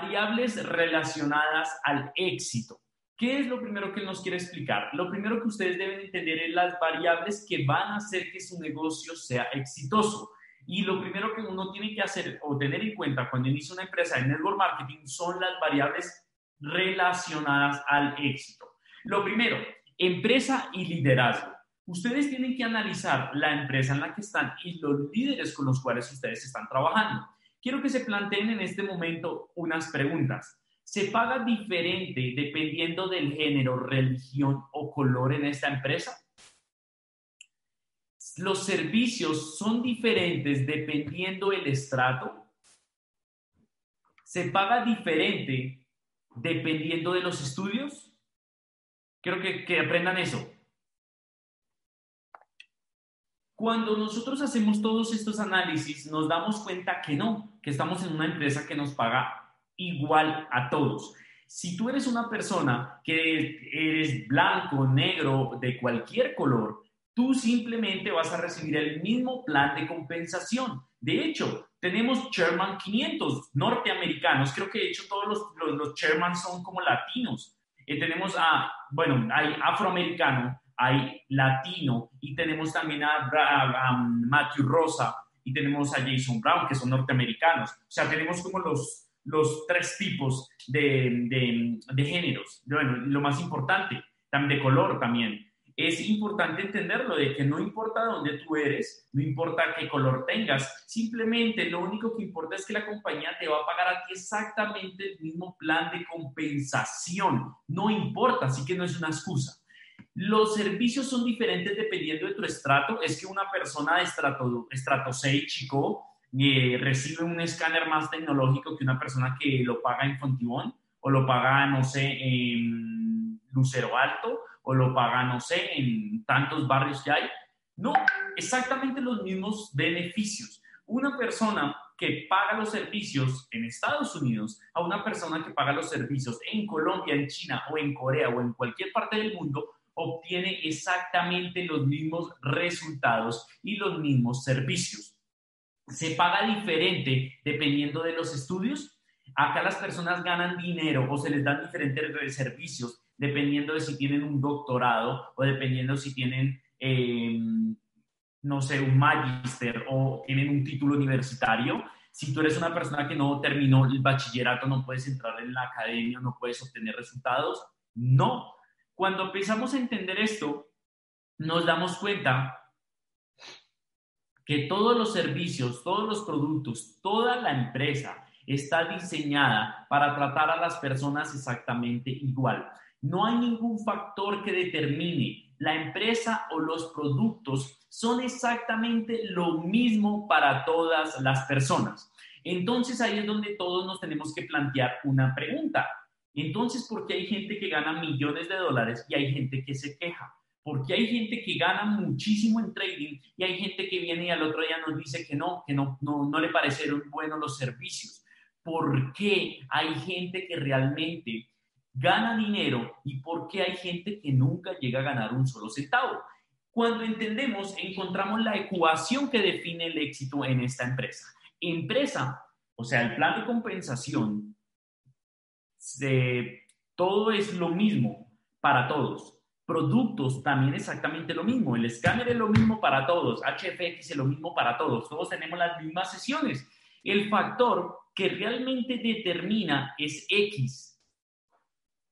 Variables relacionadas al éxito. ¿Qué es lo primero que nos quiere explicar? Lo primero que ustedes deben entender es las variables que van a hacer que su negocio sea exitoso. Y lo primero que uno tiene que hacer o tener en cuenta cuando inicia una empresa de network marketing son las variables relacionadas al éxito. Lo primero, empresa y liderazgo. Ustedes tienen que analizar la empresa en la que están y los líderes con los cuales ustedes están trabajando. Quiero que se planteen en este momento unas preguntas se paga diferente dependiendo del género, religión o color en esta empresa? ¿Los servicios son diferentes dependiendo el estrato? ¿Se paga diferente dependiendo de los estudios? Quiero que, que aprendan eso. Cuando nosotros hacemos todos estos análisis, nos damos cuenta que no, que estamos en una empresa que nos paga igual a todos. Si tú eres una persona que eres blanco, negro, de cualquier color, tú simplemente vas a recibir el mismo plan de compensación. De hecho, tenemos Chairman 500 norteamericanos, creo que de hecho todos los, los, son como latinos. Eh, tenemos a, bueno, hay afroamericano, hay latino y tenemos también a, a Matthew Rosa y tenemos a Jason Brown, que son norteamericanos. O sea, tenemos como los, los tres tipos de, de, géneros. Bueno, lo más importante, también de color también. Es importante entenderlo de que no importa dónde tú eres, no importa qué color tengas, simplemente lo único que importa es que la compañía te va a pagar a ti exactamente el mismo plan de compensación. No importa, así que no es una excusa. Los servicios son diferentes dependiendo de tu estrato. Es que una persona de estrato, estrato 6, chico, eh, recibe un escáner más tecnológico que una persona que lo paga en Fontibón o lo paga, no sé, en Lucero Alto o lo paga, no sé, en tantos barrios que hay. No, exactamente los mismos beneficios. Una persona que paga los servicios en Estados Unidos a una persona que paga los servicios en Colombia, en China o en Corea o en cualquier parte del mundo obtiene exactamente los mismos resultados y los mismos servicios se paga diferente dependiendo de los estudios. Acá las personas ganan dinero o se les dan diferentes servicios dependiendo de si tienen un doctorado o dependiendo si tienen, em, no sé, un magíster o tienen un título universitario. Si tú eres una persona que no terminó el bachillerato, no puedes entrar en la academia, no puedes obtener resultados. No. Cuando empezamos a entender esto, nos damos cuenta que todos los servicios, todos los productos, toda la empresa está diseñada para tratar a las personas exactamente igual. No hay ningún factor que determine la empresa o los productos son exactamente lo mismo para todas las personas. Entonces ahí es donde todos nos tenemos que plantear una pregunta. Entonces, ¿por qué hay gente que gana millones de dólares y hay gente que se queja? porque hay gente que gana muchísimo en trading y hay gente que viene y al otro día nos dice que no, que no, no, no le parecieron buenos los servicios. ¿Por qué hay gente que realmente gana dinero y por qué hay gente que nunca llega a ganar un solo centavo? Cuando entendemos, encontramos la ecuación que define el éxito en esta empresa. Empresa, o sea, el plan de compensación, todo es lo mismo para todos productos también exactamente lo mismo. El escáner es lo mismo para todos, HFX es lo mismo para todos, todos tenemos las mismas sesiones. El factor que realmente determina es X.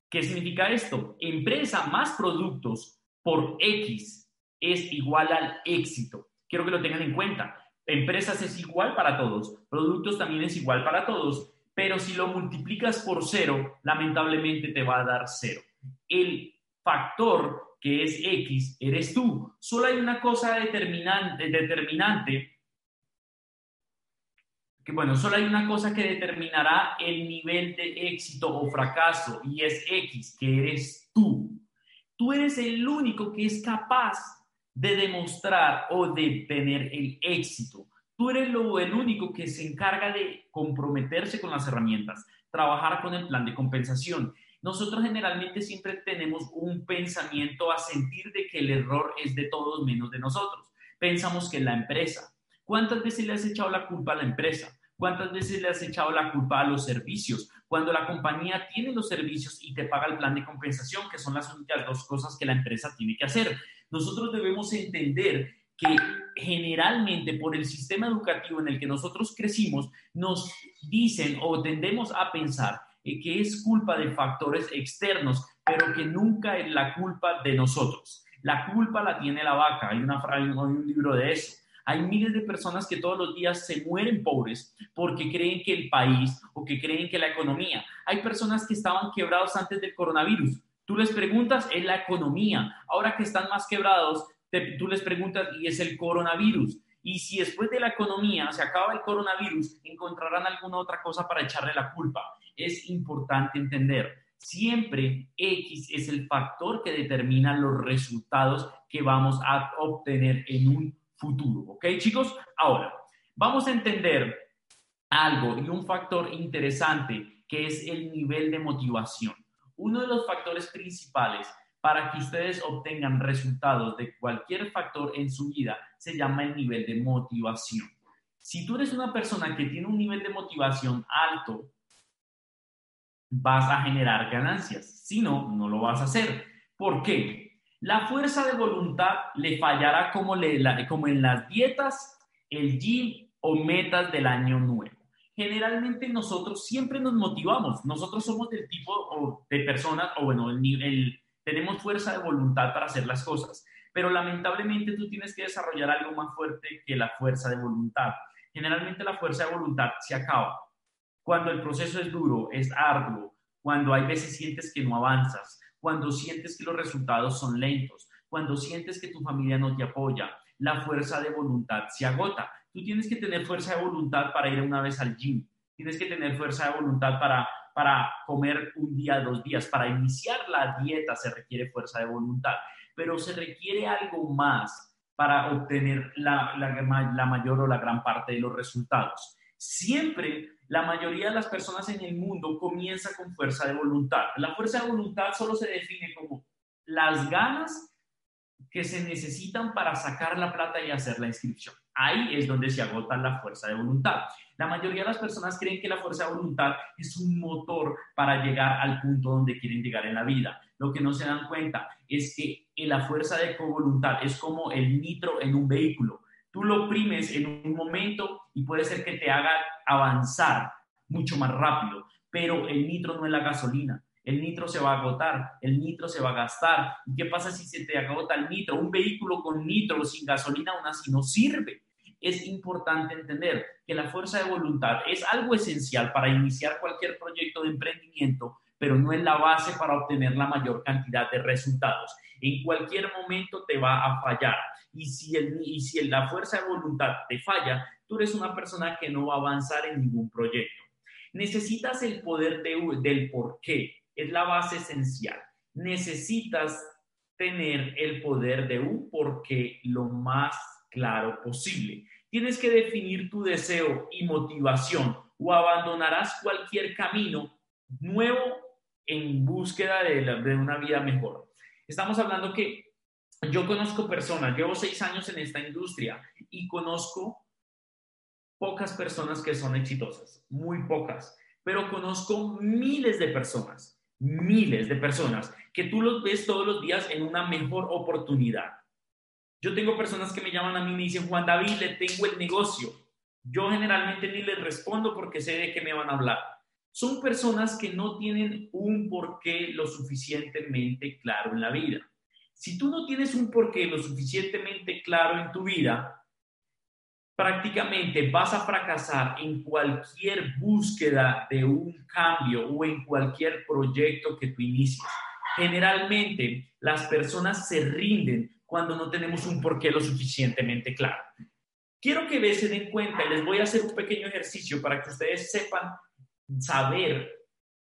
¿Qué significa esto? Empresa más productos por X es igual al éxito. Quiero que lo tengan en cuenta. Empresas es igual para todos, productos también es igual para todos, pero si lo multiplicas por cero, lamentablemente te va a dar cero. El factor que es X, eres tú. Solo hay una cosa determinante, determinante que bueno, solo hay una cosa que determinará el nivel de éxito o fracaso y es X, que eres tú. Tú eres el único que es capaz de demostrar o de tener el éxito. Tú eres lo, el único que se encarga de comprometerse con las herramientas, trabajar con el plan de compensación. Nosotros generalmente siempre tenemos un pensamiento a sentir de que el error es de todos menos de nosotros. Pensamos que la empresa. ¿Cuántas veces le has echado la culpa a la empresa? ¿Cuántas veces le has echado la culpa a los servicios? Cuando la compañía tiene los servicios y te paga el plan de compensación, que son las únicas dos cosas que la empresa tiene que hacer. Nosotros debemos entender que generalmente por el sistema educativo en el que nosotros crecimos, nos dicen o tendemos a pensar que es culpa de factores externos, pero que nunca es la culpa de nosotros. La culpa la tiene la vaca. Hay, una, hay un libro de eso. Hay miles de personas que todos los días se mueren pobres porque creen que el país o que creen que la economía. Hay personas que estaban quebrados antes del coronavirus. Tú les preguntas, es la economía. Ahora que están más quebrados, tú les preguntas, y es el coronavirus. Y si después de la economía se acaba el coronavirus, encontrarán alguna otra cosa para echarle la culpa. Es importante entender, siempre X es el factor que determina los resultados que vamos a obtener en un futuro. ¿Ok, chicos? Ahora, vamos a entender algo y un factor interesante que es el nivel de motivación. Uno de los factores principales para que ustedes obtengan resultados de cualquier factor en su vida se llama el nivel de motivación. Si tú eres una persona que tiene un nivel de motivación alto, vas a generar ganancias. Si no, no lo vas a hacer. ¿Por qué? La fuerza de voluntad le fallará como, como en las dietas, el gym o metas del año nuevo. Generalmente nosotros siempre nos motivamos. Nosotros somos del tipo de personas, o bueno, el, tenemos fuerza de voluntad para hacer las cosas. Pero lamentablemente tú tienes que desarrollar algo más fuerte que la fuerza de voluntad. Generalmente la fuerza de voluntad se acaba. Cuando el proceso es duro, es arduo, cuando hay veces sientes que no avanzas, cuando sientes que los resultados son lentos, cuando sientes que tu familia no te apoya, la fuerza de voluntad se agota. Tú tienes que tener fuerza de voluntad para ir una vez al gym, tienes que tener fuerza de voluntad para, para comer un día, dos días, para iniciar la dieta se requiere fuerza de voluntad, pero se requiere algo más para obtener la, la, mayor o la gran parte de los resultados. Siempre la mayoría de las personas en el mundo comienza con fuerza de voluntad. La fuerza de voluntad solo se define como las ganas que se necesitan para sacar la plata y hacer la inscripción. Ahí es donde se agota la fuerza de voluntad. La mayoría de las personas creen que la fuerza de voluntad es un motor para llegar al punto donde quieren llegar en la vida. Lo que no se dan cuenta es que la fuerza de voluntad es como el nitro en un vehículo. Tú lo oprimes en un momento y puede ser que te haga avanzar mucho más rápido, pero el nitro no es la gasolina. El nitro se va a agotar, el nitro se va a gastar. ¿Y qué pasa si se te agota el nitro? Un vehículo con nitro sin gasolina aún así no sirve. Es importante entender que la fuerza de voluntad es algo esencial para iniciar cualquier proyecto de emprendimiento, pero no es la base para obtener la mayor cantidad de resultados. En cualquier momento te va a fallar. Y si, el, y si la fuerza de voluntad te falla, tú eres una persona que no va a avanzar en ningún proyecto. Necesitas el poder del por qué, es la base esencial. Necesitas tener el poder de un por qué lo más claro posible. Tienes que definir tu deseo y motivación o abandonarás cualquier camino nuevo en búsqueda de, una vida mejor. Estamos hablando que yo conozco personas, llevo seis años en esta industria y conozco pocas personas que son exitosas, muy pocas, pero conozco miles de personas, miles de personas que tú los ves todos los días en una mejor oportunidad. Yo tengo personas que me llaman a mí y me dicen, Juan David, le tengo el negocio. Yo generalmente ni les respondo porque sé de qué me van a hablar. Son personas que no tienen un porqué lo suficientemente claro en la vida. Si tú no tienes un porqué lo suficientemente claro en tu vida, prácticamente vas a fracasar en cualquier búsqueda de un cambio o en cualquier proyecto que tú inicies. Generalmente las personas se rinden cuando no tenemos un porqué lo suficientemente claro. Quiero que se den cuenta les voy a hacer un pequeño ejercicio para que ustedes sepan saber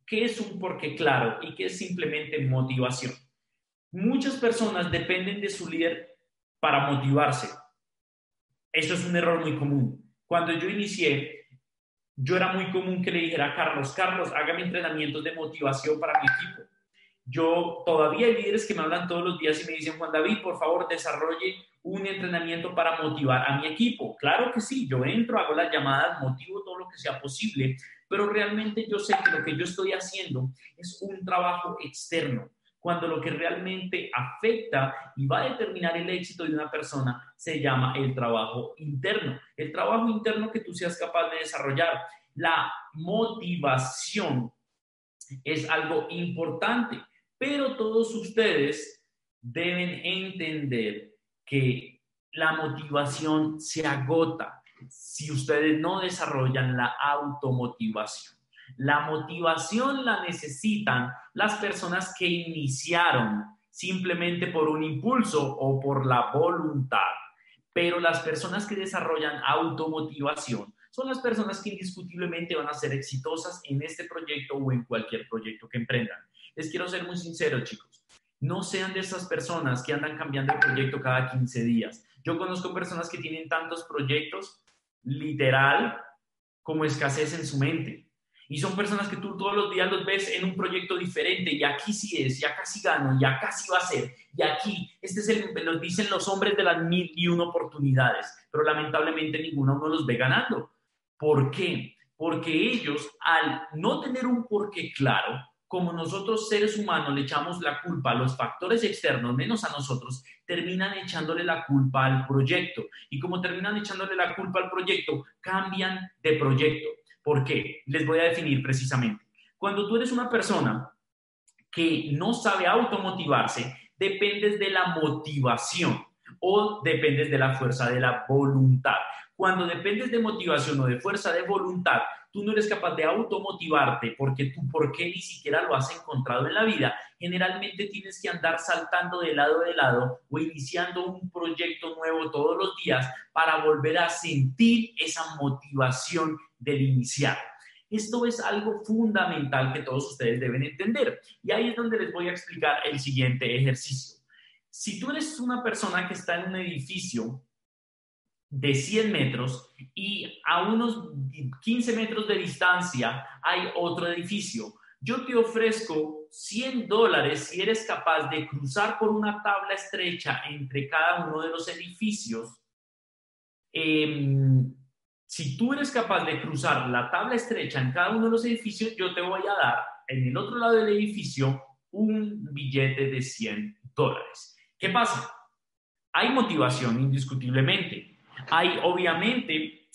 qué es un porqué claro y qué es simplemente motivación. Muchas personas dependen de su líder para motivarse. Eso es un error muy común. Cuando yo inicié, yo era muy común que le dijera a Carlos, Carlos, hágame entrenamientos de motivación para mi equipo. Yo todavía hay líderes que me hablan todos los días y me dicen, Juan David, por favor, desarrolle un entrenamiento para motivar a mi equipo. Claro que sí, yo entro, hago las llamadas, motivo todo lo que sea posible, pero realmente yo sé que lo que yo estoy haciendo es un trabajo externo, cuando lo que realmente afecta y va a determinar el éxito de una persona se llama el trabajo interno. El trabajo interno que tú seas capaz de desarrollar. La motivación es algo importante, pero todos ustedes deben entender que la motivación se agota si ustedes no desarrollan la automotivación. La motivación la necesitan las personas que iniciaron simplemente por un impulso o por la voluntad. Pero las personas que desarrollan automotivación son las personas que indiscutiblemente van a ser exitosas en este proyecto o en cualquier proyecto que emprendan. Les quiero ser muy sincero, chicos. No sean de esas personas que andan cambiando el proyecto cada 15 días. Yo conozco personas que tienen tantos proyectos, literal, como escasez en su mente. Y son personas que tú todos los días los ves en un proyecto diferente, y aquí sí es, ya casi gano, ya casi va a ser, y aquí, este es el, nos dicen los hombres de las mil y una oportunidades, pero lamentablemente ninguno uno los ve ganando. ¿Por qué? Porque ellos, al no tener un porqué claro, como nosotros seres humanos le echamos la culpa a los factores externos, menos a nosotros, terminan echándole la culpa al proyecto. Y como terminan echándole la culpa al proyecto, cambian de proyecto. ¿Por qué? Les voy a definir precisamente. Cuando tú eres una persona que no sabe automotivarse, dependes de la motivación o dependes de la fuerza de la voluntad. Cuando dependes de motivación o de fuerza de voluntad, tú no eres capaz de automotivarte porque tú por qué ni siquiera lo has encontrado en la vida, generalmente tienes que andar saltando de lado de lado o iniciando un proyecto nuevo todos los días para volver a sentir esa motivación del iniciar. Esto es algo fundamental que todos ustedes deben entender. Y ahí es donde les voy a explicar el siguiente ejercicio. Si tú eres una persona que está en un edificio de 100 metros y a unos 15 metros de distancia hay otro edificio. Yo te ofrezco 100 dólares si eres capaz de cruzar por una tabla estrecha entre cada uno de los edificios. Em, si tú eres capaz de cruzar la tabla estrecha en cada uno de los edificios, yo te voy a dar en el otro lado del edificio un billete de 100 dólares. ¿Qué pasa? Hay motivación indiscutiblemente hay obviamente,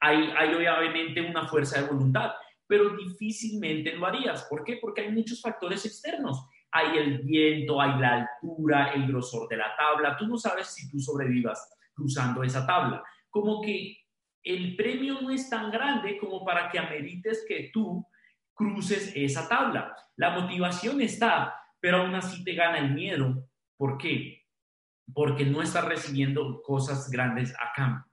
hay, obviamente una fuerza de voluntad, pero difícilmente lo harías. ¿Por qué? Porque hay muchos factores externos. Hay el viento, hay la altura, el grosor de la tabla. Tú no sabes si tú sobrevivas cruzando esa tabla. Como que el premio no es tan grande como para que amerites que tú cruces esa tabla. La motivación está, pero aún así te gana el miedo. ¿Por qué? Porque no está recibiendo cosas grandes a cambio.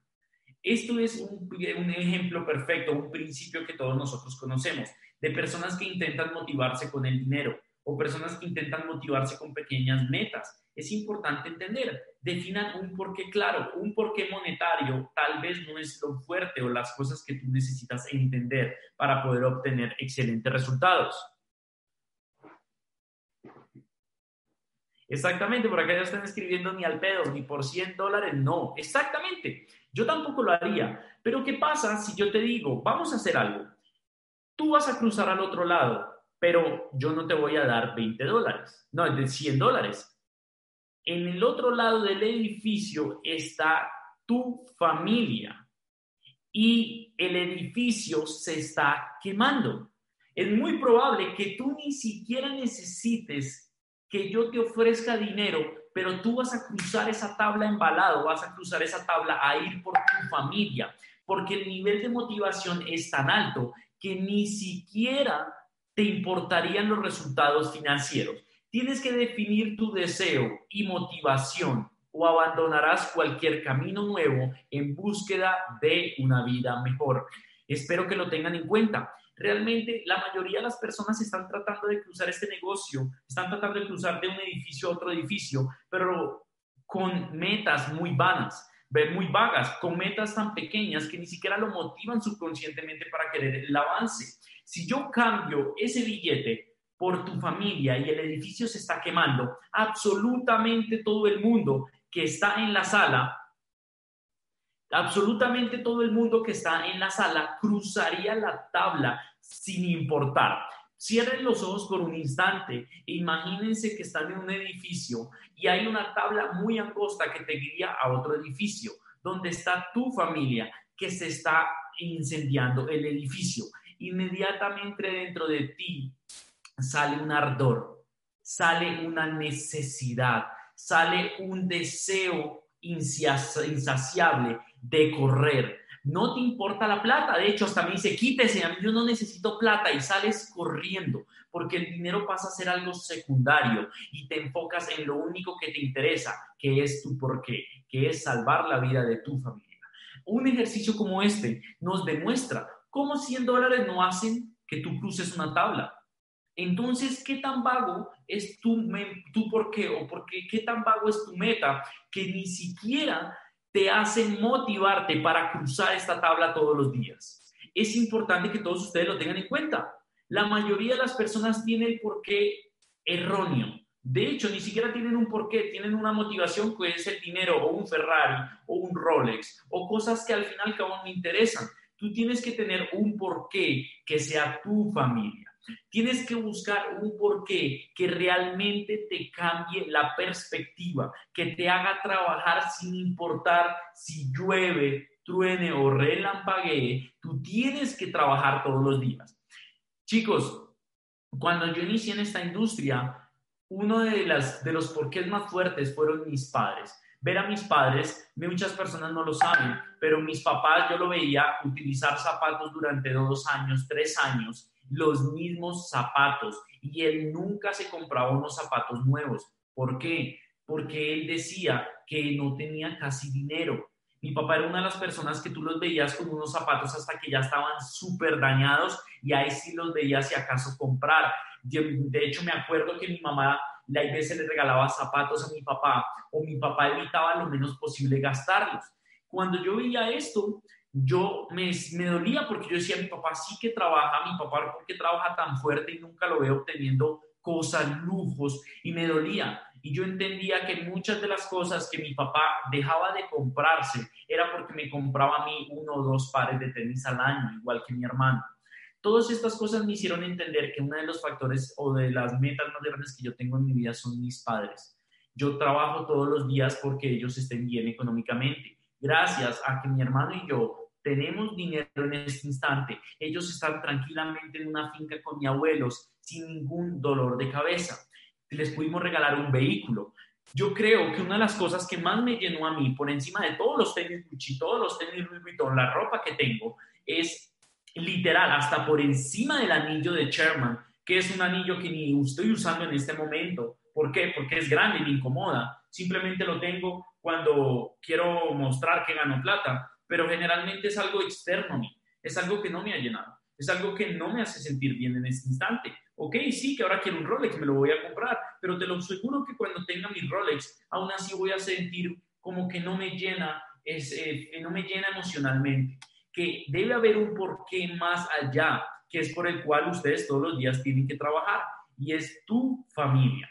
Esto es un, ejemplo perfecto, un principio que todos nosotros conocemos, de personas que intentan motivarse con el dinero o personas que intentan motivarse con pequeñas metas. Es importante entender, definan un porqué claro, un porqué monetario tal vez no es lo fuerte o las cosas que tú necesitas entender para poder obtener excelentes resultados. Exactamente, por acá ya están escribiendo ni al pedo, ni por 100 dólares, no. Exactamente, yo tampoco lo haría. Pero ¿qué pasa si yo te digo, vamos a hacer algo? Tú vas a cruzar al otro lado, pero yo no te voy a dar 20 dólares, no, de 100 dólares. En el otro lado del edificio está tu familia y el edificio se está quemando. Es muy probable que tú ni siquiera necesites que yo te ofrezca dinero, pero tú vas a cruzar esa tabla embalado, vas a cruzar esa tabla a ir por tu familia, porque el nivel de motivación es tan alto que ni siquiera te importarían los resultados financieros. Tienes que definir tu deseo y motivación o abandonarás cualquier camino nuevo en búsqueda de una vida mejor. Espero que lo tengan en cuenta. Realmente la mayoría de las personas están tratando de cruzar este negocio, están tratando de cruzar de un edificio a otro edificio, pero con metas muy vanas muy vagas, con metas tan pequeñas que ni siquiera lo motivan subconscientemente para querer el avance. Si yo cambio ese billete por tu familia y el edificio se está quemando, absolutamente todo el mundo que está en la sala, absolutamente todo el mundo que está en la sala cruzaría la tabla sin importar. Cierren los ojos por un instante e imagínense que están en un edificio y hay una tabla muy angosta que te guía a otro edificio donde está tu familia que se está incendiando el edificio. Inmediatamente dentro de ti sale un ardor, sale una necesidad, sale un deseo insaciable de correr, no te importa la plata. De hecho, hasta me dice, quítese, yo no necesito plata y sales corriendo porque el dinero pasa a ser algo secundario y te enfocas en lo único que te interesa, que es tu porqué, que es salvar la vida de tu familia. Un ejercicio como este nos demuestra cómo 100 dólares no hacen que tú cruces una tabla. Entonces, ¿qué tan vago es tu, tu porqué o porque, qué tan vago es tu meta que ni siquiera te hacen motivarte para cruzar esta tabla todos los días. Es importante que todos ustedes lo tengan en cuenta. La mayoría de las personas tienen el porqué erróneo. De hecho, ni siquiera tienen un porqué, tienen una motivación que es el dinero o un Ferrari o un Rolex o cosas que al final que no interesan. Tú tienes que tener un porqué que sea tu familia. Tienes que buscar un porqué que realmente te cambie la perspectiva, que te haga trabajar sin importar si llueve, truene o relampaguee. Tú tienes que trabajar todos los días. Chicos, cuando yo inicié en esta industria, uno de, los porqués más fuertes fueron mis padres ver a mis padres, muchas personas no lo saben, pero mis papás yo lo veía utilizar zapatos durante dos años, tres años, los mismos zapatos y él nunca se compraba unos zapatos nuevos. ¿Por qué? Porque él decía que no tenía casi dinero. Mi papá era una de las personas que tú los veías con unos zapatos hasta que ya estaban súper dañados y ahí sí los veías si acaso comprar. de hecho, me acuerdo que mi mamá la veces le regalaba zapatos a mi papá o mi papá evitaba lo menos posible gastarlos. Cuando yo veía esto, yo me, dolía porque yo decía, mi papá sí que trabaja, mi papá porque trabaja tan fuerte y nunca lo veo obteniendo cosas, lujos, y me dolía. Y yo entendía que muchas de las cosas que mi papá dejaba de comprarse era porque me compraba a mí uno o dos pares de tenis al año, igual que mi hermano. Todas estas cosas me hicieron entender que uno de los factores o de las metas más grandes que yo tengo en mi vida son mis padres. Yo trabajo todos los días porque ellos estén bien económicamente gracias a que mi hermano y yo tenemos dinero en este instante, ellos están tranquilamente en una finca con mis abuelos sin ningún dolor de cabeza. Les pudimos regalar un vehículo. Yo creo que una de las cosas que más me llenó a mí, por encima de todos los tenis Gucci, todos los tenis Louis Vuitton, la ropa que tengo, es literal, hasta por encima del anillo de Sherman, que es un anillo que ni estoy usando en este momento. ¿Por qué? Porque es grande y me incomoda. Simplemente lo tengo cuando quiero mostrar que gano plata, pero generalmente es algo externo a mí, es algo que no me ha llenado, es algo que no me hace sentir bien en este instante. Ok, sí, que ahora quiero un Rolex, me lo voy a comprar, pero te lo aseguro que cuando tenga mi Rolex, aún así voy a sentir como que no me llena, es, eh, no me llena emocionalmente, que debe haber un porqué más allá, que es por el cual ustedes todos los días tienen que trabajar, y es tu familia.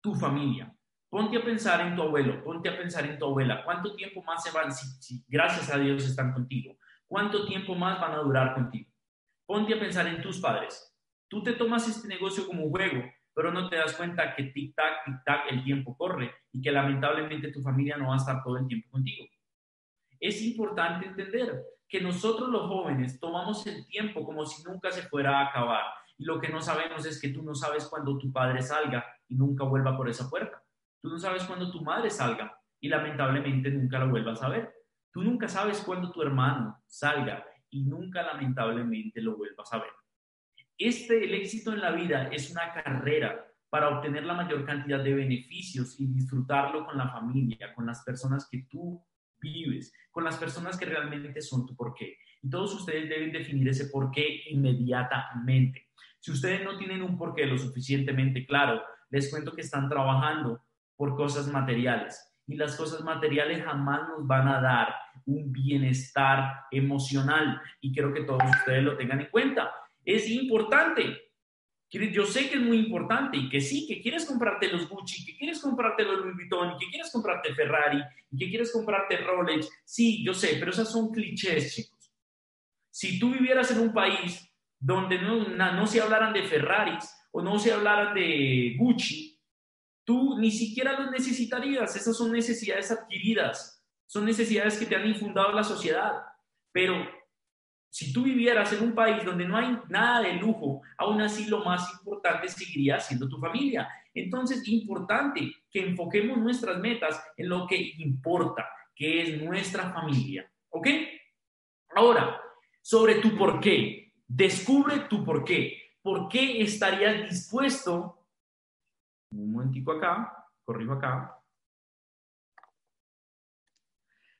Tu familia. Ponte a pensar en tu abuelo, ponte a pensar en tu abuela. ¿Cuánto tiempo más se van si, gracias a Dios están contigo? ¿Cuánto tiempo más van a durar contigo? Ponte a pensar en tus padres. Tú te tomas este negocio como juego, pero no te das cuenta que tic-tac, tic-tac, el tiempo corre y que lamentablemente tu familia no va a estar todo el tiempo contigo. Es importante entender que nosotros los jóvenes tomamos el tiempo como si nunca se fuera a acabar. Y lo que no sabemos es que tú no sabes cuándo tu padre salga y nunca vuelva por esa puerta. Tú no sabes cuándo tu madre salga y lamentablemente nunca lo vuelvas a ver. Tú nunca sabes cuándo tu hermano salga y nunca lamentablemente lo vuelvas a ver. Este, el éxito en la vida es una carrera para obtener la mayor cantidad de beneficios y disfrutarlo con la familia, con las personas que tú vives, con las personas que realmente son tu porqué. Y todos ustedes deben definir ese porqué inmediatamente. Si ustedes no tienen un porqué lo suficientemente claro, les cuento que están trabajando por cosas materiales. Y las cosas materiales jamás nos van a dar un bienestar emocional. Y creo que todos ustedes lo tengan en cuenta. Es importante yo sé que es muy importante y que sí, que quieres comprarte los Gucci, que quieres comprarte los Louis Vuitton, que quieres comprarte Ferrari, que quieres comprarte Rolex. Sí, yo sé, pero esas son clichés, chicos. Si tú vivieras en un país donde no, no se hablaran de Ferraris o no se hablaran de Gucci, tú ni siquiera los necesitarías. Esas son necesidades adquiridas, son necesidades que te han infundado la sociedad. Pero si tú vivieras en un país donde no hay nada de lujo, aún así lo más importante seguiría siendo tu familia. Entonces, importante que enfoquemos nuestras metas en lo que importa, que es nuestra familia. ¿Ok? Ahora, sobre tu por qué. Descubre tu por qué. ¿Por qué estarías dispuesto? Un momentico acá, corrijo acá.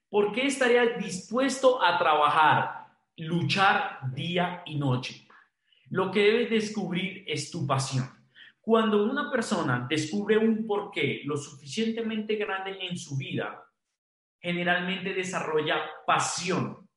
¿Por qué estarías dispuesto a trabajar luchar día y noche. Lo que debes descubrir es tu pasión. Cuando una persona descubre un porqué lo suficientemente grande en su vida, generalmente desarrolla pasión,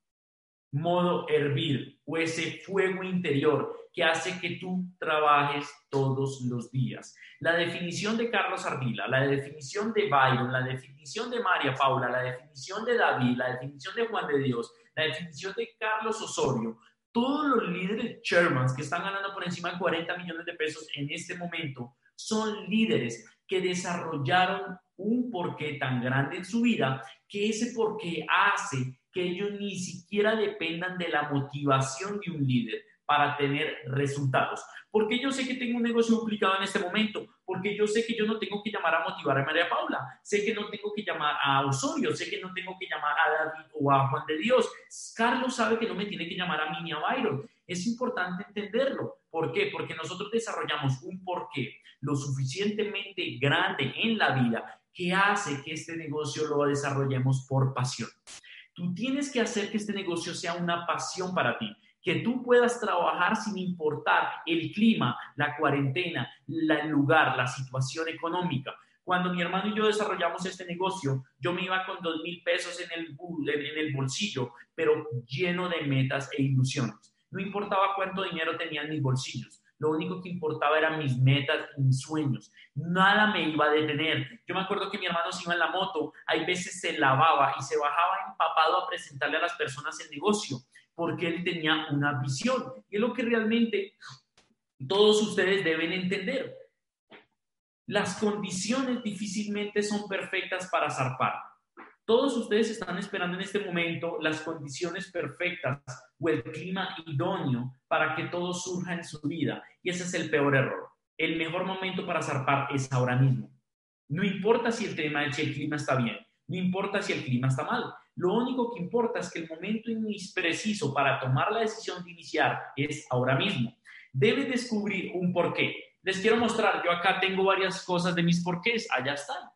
modo hervir o ese fuego interior que hace que tú trabajes todos los días. La definición de Carlos Ardila, la definición de Byron, la definición de María Paula, la definición de David, la definición de Juan de Dios, la definición de Carlos Osorio, todos los líderes Shermans que están ganando por encima de 40 millones de pesos en este momento son líderes que desarrollaron un porqué tan grande en su vida que ese porqué hace que ellos ni siquiera dependan de la motivación de un líder para tener resultados. Porque yo sé que tengo un negocio duplicado en este momento, porque yo sé que yo no tengo que llamar a motivar a María Paula, sé que no tengo que llamar a Osorio, sé que no tengo que llamar a David o a Juan de Dios. Carlos sabe que no me tiene que llamar a mí ni a Byron. Es importante entenderlo. ¿Por qué? Porque nosotros desarrollamos un porqué lo suficientemente grande en la vida que hace que este negocio lo desarrollemos por pasión. Tú tienes que hacer que este negocio sea una pasión para ti que tú puedas trabajar sin importar el clima, la cuarentena, el lugar, la situación económica. Cuando mi hermano y yo desarrollamos este negocio, yo me iba con dos mil pesos en el, en el bolsillo, pero lleno de metas e ilusiones. No importaba cuánto dinero tenía en mis bolsillos. Lo único que importaba eran mis metas y mis sueños. Nada me iba a detener. Yo me acuerdo que mi hermano se iba en la moto, hay veces se lavaba y se bajaba empapado a presentarle a las personas el negocio porque él tenía una visión. Y es lo que realmente todos ustedes deben entender. Las condiciones difícilmente son perfectas para zarpar. Todos ustedes están esperando en este momento las condiciones perfectas o el clima idóneo para que todo surja en su vida. Y ese es el peor error. El mejor momento para zarpar es ahora mismo. No importa si el, tema, si el clima está bien, no importa si el clima está mal. Lo único que importa es que el momento preciso para tomar la decisión de iniciar es ahora mismo. Debe descubrir un porqué. Les quiero mostrar, yo acá tengo varias cosas de mis porqués, allá están.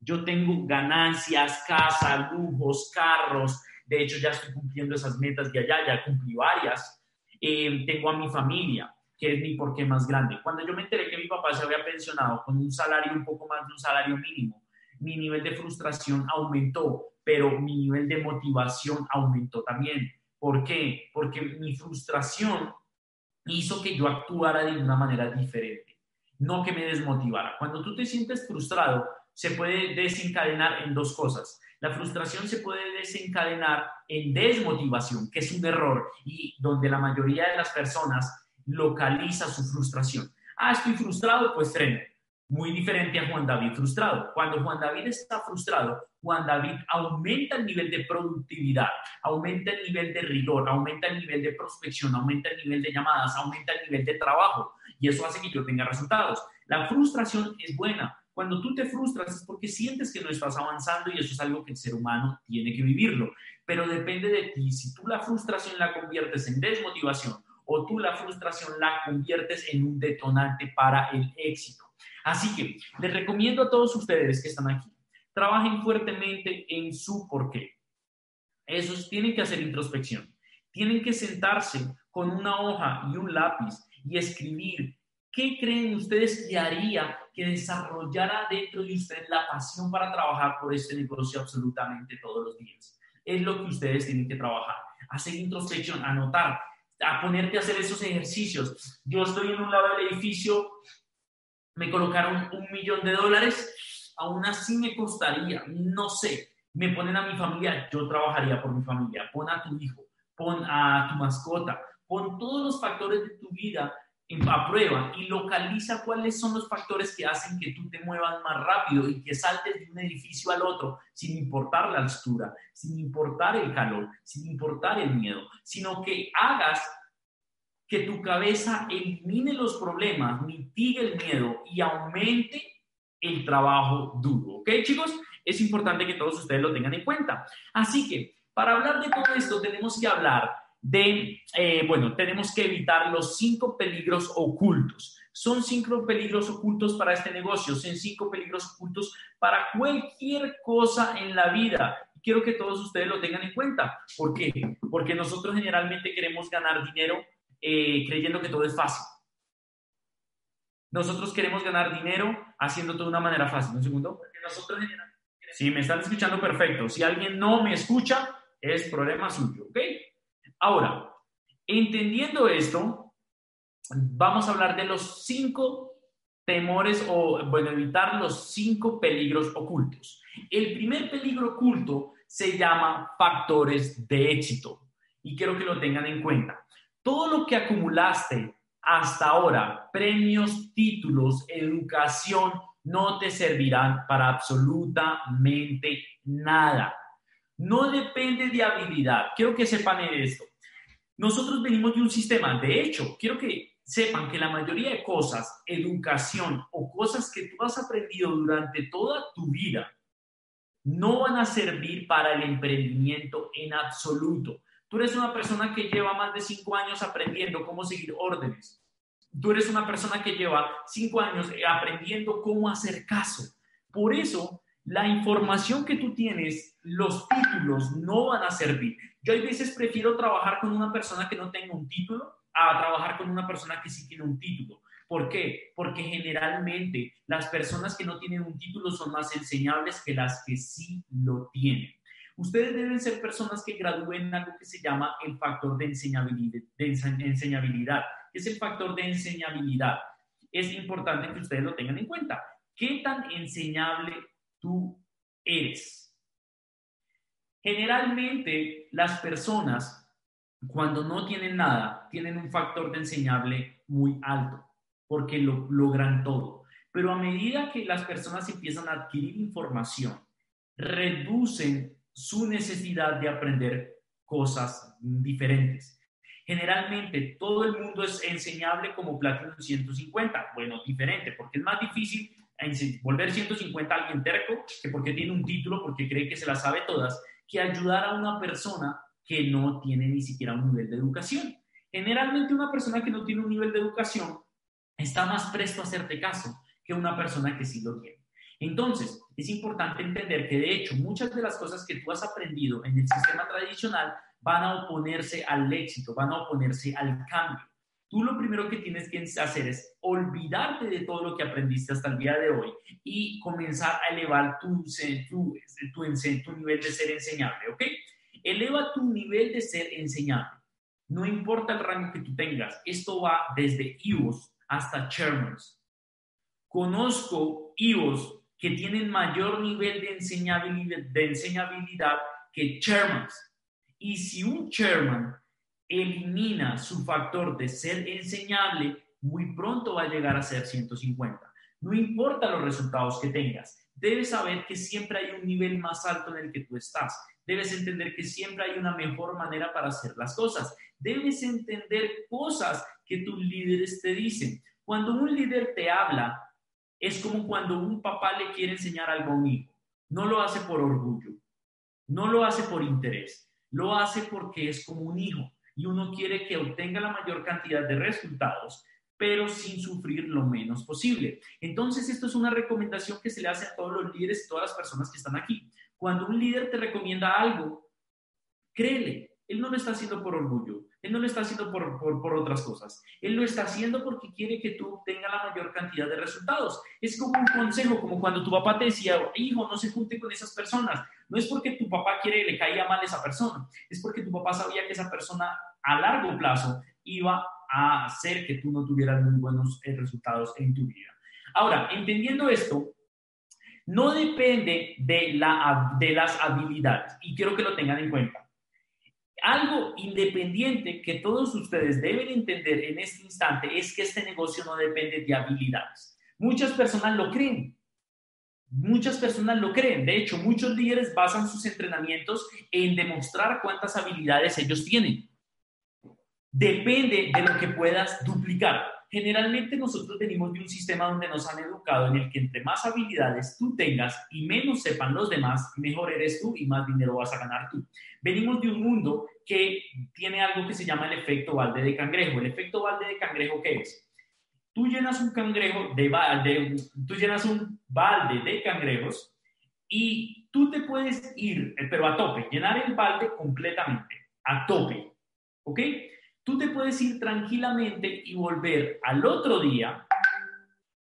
Yo tengo ganancias, casa, lujos, carros. De hecho, ya estoy cumpliendo esas metas de allá, ya cumplí varias. Eh, tengo a mi familia, que es mi porqué más grande. Cuando yo me enteré que mi papá se había pensionado con un salario un poco más de un salario mínimo, mi nivel de frustración aumentó pero mi nivel de motivación aumentó también. ¿Por qué? Porque mi frustración hizo que yo actuara de una manera diferente, no que me desmotivara. Cuando tú te sientes frustrado, se puede desencadenar en dos cosas. La frustración se puede desencadenar en desmotivación, que es un error y donde la mayoría de las personas localiza su frustración. Ah, estoy frustrado, pues freno. Muy diferente a Juan David frustrado. Cuando Juan David está frustrado, Juan David aumenta el nivel de productividad, aumenta el nivel de rigor, aumenta el nivel de prospección, aumenta el nivel de llamadas, aumenta el nivel de trabajo y eso hace que yo tenga resultados. La frustración es buena. Cuando tú te frustras es porque sientes que no estás avanzando y eso es algo que el ser humano tiene que vivirlo. Pero depende de ti. Si tú la frustración la conviertes en desmotivación o tú la frustración la conviertes en un detonante para el éxito. Así que les recomiendo a todos ustedes que están aquí, trabajen fuertemente en su porqué. Esos tienen que hacer introspección. Tienen que sentarse con una hoja y un lápiz y escribir qué creen ustedes que haría que desarrollara dentro de ustedes la pasión para trabajar por este negocio absolutamente todos los días. Es lo que ustedes tienen que trabajar. Hacer introspección, anotar, a ponerte a hacer esos ejercicios. Yo estoy en un lado del edificio, me colocaron un millón de dólares, aún así me costaría, no sé, me ponen a mi familia, yo trabajaría por mi familia, pon a tu hijo, pon a tu mascota, pon todos los factores de tu vida a prueba y localiza cuáles son los factores que hacen que tú te muevas más rápido y que saltes de un edificio al otro sin importar la altura, sin importar el calor, sin importar el miedo, sino que hagas que tu cabeza elimine los problemas, mitigue el miedo y aumente el trabajo duro. ¿Ok, chicos? Es importante que todos ustedes lo tengan en cuenta. Así que, para hablar de todo esto, tenemos que hablar de, eh, bueno, tenemos que evitar los cinco peligros ocultos. Son cinco peligros ocultos para este negocio, son cinco peligros ocultos para cualquier cosa en la vida. Quiero que todos ustedes lo tengan en cuenta. ¿Por qué? Porque nosotros generalmente queremos ganar dinero eh, creyendo que todo es fácil. Nosotros queremos ganar dinero haciendo todo de una manera fácil. Un segundo. Porque Si me están escuchando, perfecto. Si alguien no me escucha, es problema suyo, ¿ok? Ahora, entendiendo esto, vamos a hablar de los cinco temores o, bueno, evitar los cinco peligros ocultos. El primer peligro oculto se llama factores de éxito y quiero que lo tengan en cuenta. Todo lo que acumulaste hasta ahora, premios, títulos, educación, no te servirán para absolutamente nada. No depende de habilidad. Quiero que sepan esto. Nosotros venimos de un sistema, de hecho, quiero que sepan que la mayoría de cosas, educación o cosas que tú has aprendido durante toda tu vida, no van a servir para el emprendimiento en absoluto. Tú eres una persona que lleva más de cinco años aprendiendo cómo seguir órdenes. Tú eres una persona que lleva cinco años aprendiendo cómo hacer caso. Por eso, la información que tú tienes, los títulos no van a servir. Yo a veces prefiero trabajar con una persona que no tenga un título a trabajar con una persona que sí tiene un título. ¿Por qué? Porque generalmente las personas que no tienen un título son más enseñables que las que sí lo tienen. Ustedes deben ser personas que gradúen algo que se llama el factor de enseñabilidad, de enseñabilidad. Es el factor de enseñabilidad. Es importante que ustedes lo tengan en cuenta. ¿Qué tan enseñable tú eres? Generalmente las personas, cuando no tienen nada, tienen un factor de enseñable muy alto, porque lo logran todo. Pero a medida que las personas empiezan a adquirir información, reducen su necesidad de aprender cosas diferentes. Generalmente todo el mundo es enseñable como Platinum 150. Bueno, diferente, porque es más difícil volver 150 a alguien terco que porque tiene un título, porque cree que se las sabe todas, que ayudar a una persona que no tiene ni siquiera un nivel de educación. Generalmente una persona que no tiene un nivel de educación está más presto a hacerte caso que una persona que sí lo tiene. Entonces, es importante entender que de hecho muchas de las cosas que tú has aprendido en el sistema tradicional van a oponerse al éxito, van a oponerse al cambio. Tú lo primero que tienes que hacer es olvidarte de todo lo que aprendiste hasta el día de hoy y comenzar a elevar tu, tu, tu, nivel de ser enseñable, ¿ok? Eleva tu nivel de ser enseñable. No importa el rango que tú tengas, esto va desde IVOs hasta chairmans. Conozco IVOs que tienen mayor nivel de enseñabilidad, de enseñabilidad que chairmans. Y si un chairman elimina su factor de ser enseñable, muy pronto va a llegar a ser 150. No importa los resultados que tengas, debes saber que siempre hay un nivel más alto en el que tú estás. Debes entender que siempre hay una mejor manera para hacer las cosas. Debes entender cosas que tus líderes te dicen. Cuando un líder te habla, es como cuando un papá le quiere enseñar algo a un hijo. No lo hace por orgullo, no lo hace por interés, lo hace porque es como un hijo y uno quiere que obtenga la mayor cantidad de resultados pero sin sufrir lo menos posible. Entonces, esto es una recomendación que se le hace a todos los líderes y todas las personas que están aquí. Cuando un líder te recomienda algo, créele, él no lo está haciendo por orgullo, él no lo está haciendo por, por, otras cosas, él lo está haciendo porque quiere que tú tengas la mayor cantidad de resultados. Es como un consejo, como cuando tu papá te decía, hijo, no se junte con esas personas. No es porque tu papá quiere que le caiga mal a esa persona, es porque tu papá sabía que esa persona a largo plazo iba a hacer que tú no tuvieras muy buenos eh, resultados en tu vida. Ahora, entendiendo esto, no depende de, la, de las habilidades y quiero que lo tengan en cuenta. Algo independiente que todos ustedes deben entender en este instante es que este negocio no depende de habilidades. Muchas personas lo creen. Muchas personas lo creen. De hecho, muchos líderes basan sus entrenamientos en demostrar cuántas habilidades ellos tienen. Depende de lo que puedas duplicar. Generalmente nosotros venimos de un sistema donde nos han educado en el que entre más habilidades tú tengas y menos sepan los demás, mejor eres tú y más dinero vas a ganar tú. Venimos de un mundo que tiene algo que se llama el efecto balde de cangrejo. ¿El efecto balde de cangrejo qué es? Tú llenas un cangrejo de, balde, tú llenas un balde de cangrejos y tú te puedes ir, pero a tope, llenar el balde completamente, a tope, ¿ok? Tú te puedes ir tranquilamente y volver al otro día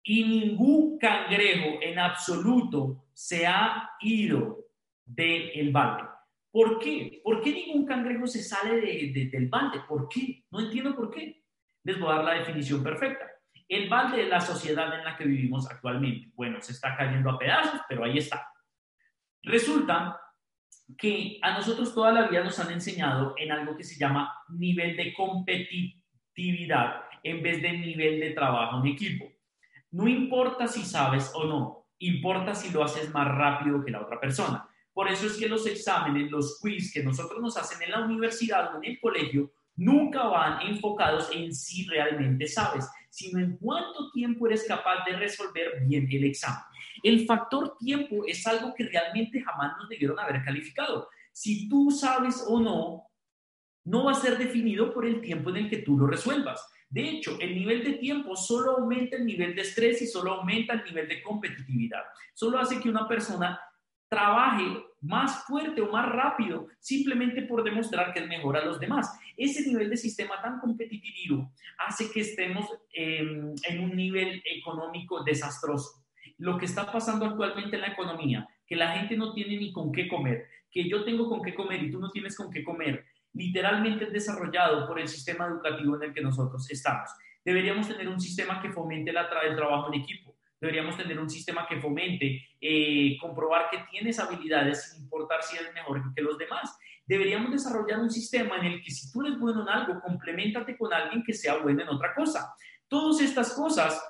y ningún cangrejo en absoluto se ha ido del balde. ¿Por qué? ¿Por qué ningún cangrejo se sale del balde? ¿Por qué? No entiendo por qué. Les voy a dar la definición perfecta. El balde es la sociedad en la que vivimos actualmente. Bueno, se está cayendo a pedazos, pero ahí está. Resulta que a nosotros toda la vida nos han enseñado en algo que se llama nivel de competitividad en vez de nivel de trabajo en equipo. No importa si sabes o no, importa si lo haces más rápido que la otra persona. Por eso es que los exámenes, los quiz que nosotros nos hacen en la universidad o en el colegio, nunca van enfocados en si realmente sabes, sino en cuánto tiempo eres capaz de resolver bien el examen. El factor tiempo es algo que realmente jamás nos debieron haber calificado. Si tú sabes o no, no va a ser definido por el tiempo en el que tú lo resuelvas. De hecho, el nivel de tiempo solo aumenta el nivel de estrés y solo aumenta el nivel de competitividad. Solo hace que una persona trabaje más fuerte o más rápido simplemente por demostrar que es mejor a los demás. Ese nivel de sistema tan competitivo hace que estemos en un nivel económico desastroso. Lo que está pasando actualmente en la economía, que la gente no tiene ni con qué comer, que yo tengo con qué comer y tú no tienes con qué comer, literalmente es desarrollado por el sistema educativo en el que nosotros estamos. Deberíamos tener un sistema que fomente la el trabajo en equipo Deberíamos tener un sistema que fomente eh, comprobar que tienes habilidades sin importar si eres mejor que los demás. Deberíamos desarrollar un sistema en el que si tú eres bueno en algo, complementate con alguien que sea bueno en otra cosa. Todas estas cosas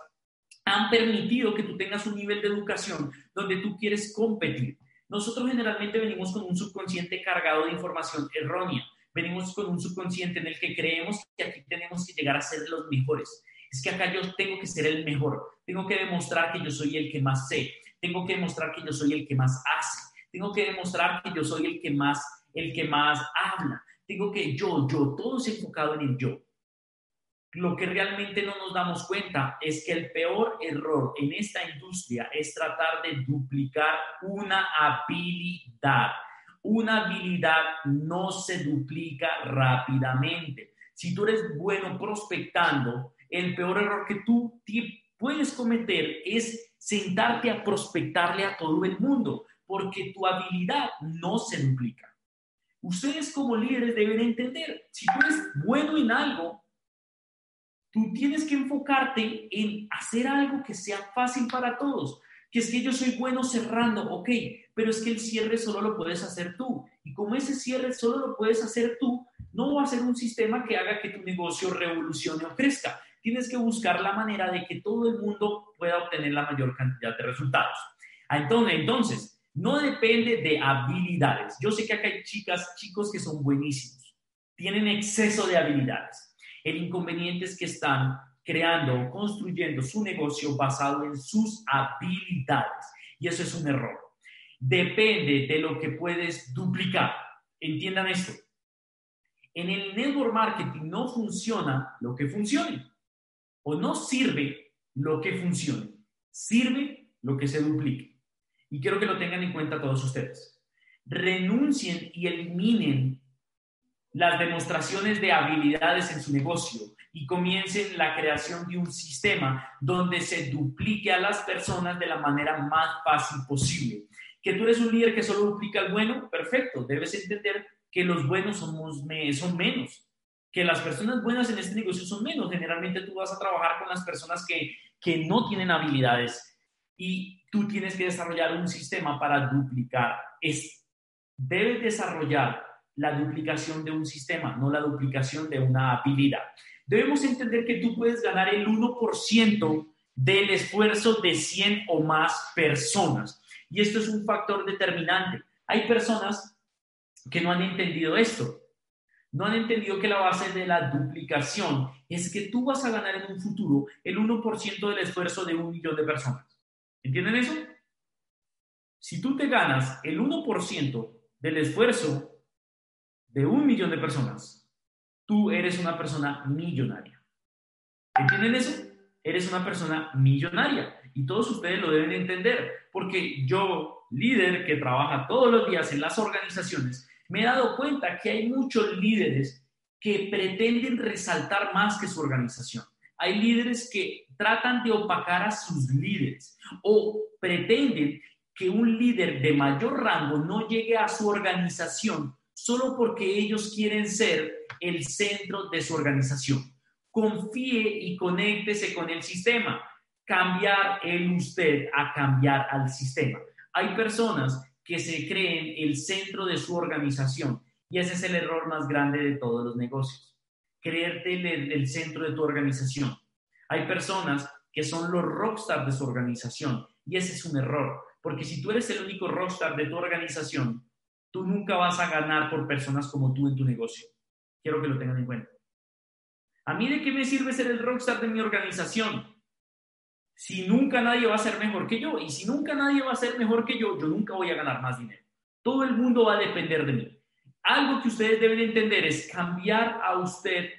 han permitido que tú tengas un nivel de educación donde tú quieres competir. Nosotros generalmente venimos con un subconsciente cargado de información errónea. Venimos con un subconsciente en el que creemos que aquí tenemos que llegar a ser los mejores es que acá yo tengo que ser el mejor, tengo que demostrar que yo soy el que más sé, tengo que demostrar que yo soy el que más hace, tengo que demostrar que yo soy el que más, el que más habla, tengo que yo, yo, todo es enfocado en el yo. Lo que realmente no nos damos cuenta es que el peor error en esta industria es tratar de duplicar una habilidad. Una habilidad no se duplica rápidamente. Si tú eres bueno prospectando, el peor error que tú puedes cometer es sentarte a prospectarle a todo el mundo, porque tu habilidad no se duplica. Ustedes como líderes deben entender, si tú eres bueno en algo, tú tienes que enfocarte en hacer algo que sea fácil para todos. Que es que yo soy bueno cerrando, ok, pero es que el cierre solo lo puedes hacer tú. Y como ese cierre solo lo puedes hacer tú, no va a ser un sistema que haga que tu negocio revolucione o crezca tienes que buscar la manera de que todo el mundo pueda obtener la mayor cantidad de resultados. Ah, entonces, entonces no depende de habilidades. Yo sé que acá hay chicas, chicos que son buenísimos, tienen exceso de habilidades. El inconveniente es que están creando o construyendo su negocio basado en sus habilidades. Y eso es un error. Depende de lo que puedes duplicar. Entiendan esto. En el network marketing no funciona lo que funcione. o no sirve lo que funcione, sirve lo que se duplique. Y quiero que lo tengan en cuenta todos ustedes. Renuncien y eliminen las demostraciones de habilidades en su negocio y comiencen la creación de un sistema donde se duplique a las personas de la manera más fácil posible. Que tú eres un líder que solo duplica al bueno, perfecto. Debes entender que los buenos somos, son menos, que las personas buenas en este negocio son menos. Generalmente tú vas a trabajar con las personas que, que no tienen habilidades y tú tienes que desarrollar un sistema para duplicar. Es, debes desarrollar la duplicación de un sistema, no la duplicación de una habilidad. Debemos entender que tú puedes ganar el 1% del esfuerzo de 100 o más personas. Y esto es un factor determinante. Hay personas que no han entendido esto. No han entendido que la base de la duplicación es que tú vas a ganar en un futuro el 1% del esfuerzo de un millón de personas. ¿Entienden eso? Si tú te ganas el 1% del esfuerzo de un millón de personas, tú eres una persona millonaria. ¿Entienden eso? Eres una persona millonaria. Y todos ustedes lo deben entender, porque yo, líder que trabaja todos los días en las organizaciones, me he dado cuenta que hay muchos líderes que pretenden resaltar más que su organización. Hay líderes que tratan de opacar a sus líderes o pretenden que un líder de mayor rango no llegue a su organización solo porque ellos quieren ser el centro de su organización. Confíe y conéctese con el sistema. Cambiar el usted a cambiar al sistema. Hay personas que se creen el centro de su organización y ese es el error más grande de todos los negocios. Creerte el, el centro de tu organización. Hay personas que son los rockstar de su organización y ese es un error, porque si tú eres el único rockstar de tu organización, Tú nunca vas a ganar por personas como tú en tu negocio. Quiero que lo tengan en cuenta. ¿A mí de qué me sirve ser el rockstar de mi organización? Si nunca nadie va a ser mejor que yo y si nunca nadie va a ser mejor que yo, yo nunca voy a ganar más dinero. Todo el mundo va a depender de mí. Algo que ustedes deben entender es cambiar a usted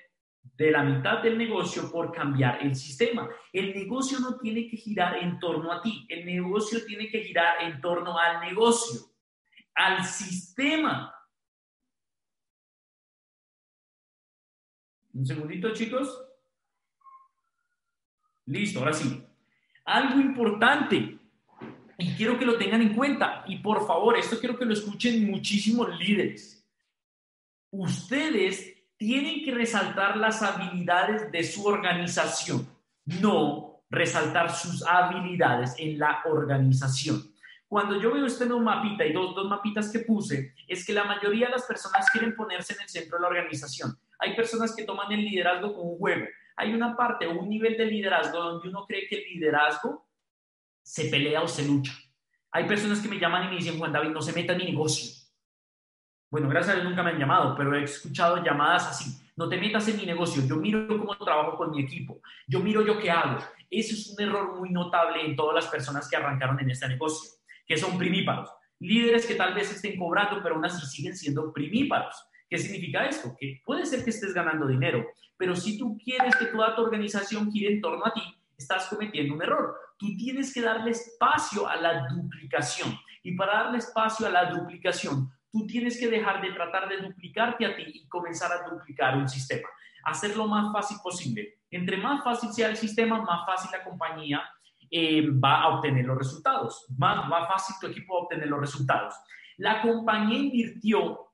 de la mitad del negocio por cambiar el sistema. El negocio no tiene que girar en torno a ti, el negocio tiene que girar en torno al negocio al sistema. Un segundito, chicos. Listo, ahora sí. Algo importante, y quiero que lo tengan en cuenta, y por favor, esto quiero que lo escuchen muchísimos líderes. Ustedes tienen que resaltar las habilidades de su organización, no resaltar sus habilidades en la organización. Cuando yo veo este nuevo mapita y dos, dos mapitas que puse, es que la mayoría de las personas quieren ponerse en el centro de la organización. Hay personas que toman el liderazgo como un juego. Hay una parte o un nivel de liderazgo donde uno cree que el liderazgo se pelea o se lucha. Hay personas que me llaman y me dicen, Juan David, no se meta en mi negocio. Bueno, gracias a Dios nunca me han llamado, pero he escuchado llamadas así. No te metas en mi negocio, yo miro cómo trabajo con mi equipo, yo miro yo qué hago. Eso es un error muy notable en todas las personas que arrancaron en este negocio que son primíparos. Líderes que tal vez estén cobrando, pero aún así siguen siendo primíparos. ¿Qué significa esto? Que puede ser que estés ganando dinero, pero si tú quieres que toda tu organización gire en torno a ti, estás cometiendo un error. Tú tienes que darle espacio a la duplicación. Y para darle espacio a la duplicación, tú tienes que dejar de tratar de duplicarte a ti y comenzar a duplicar un sistema. Hacerlo más fácil posible. Entre más fácil sea el sistema, más fácil la compañía eh, va a obtener los resultados. Más, más fácil tu equipo va obtener los resultados. La compañía invirtió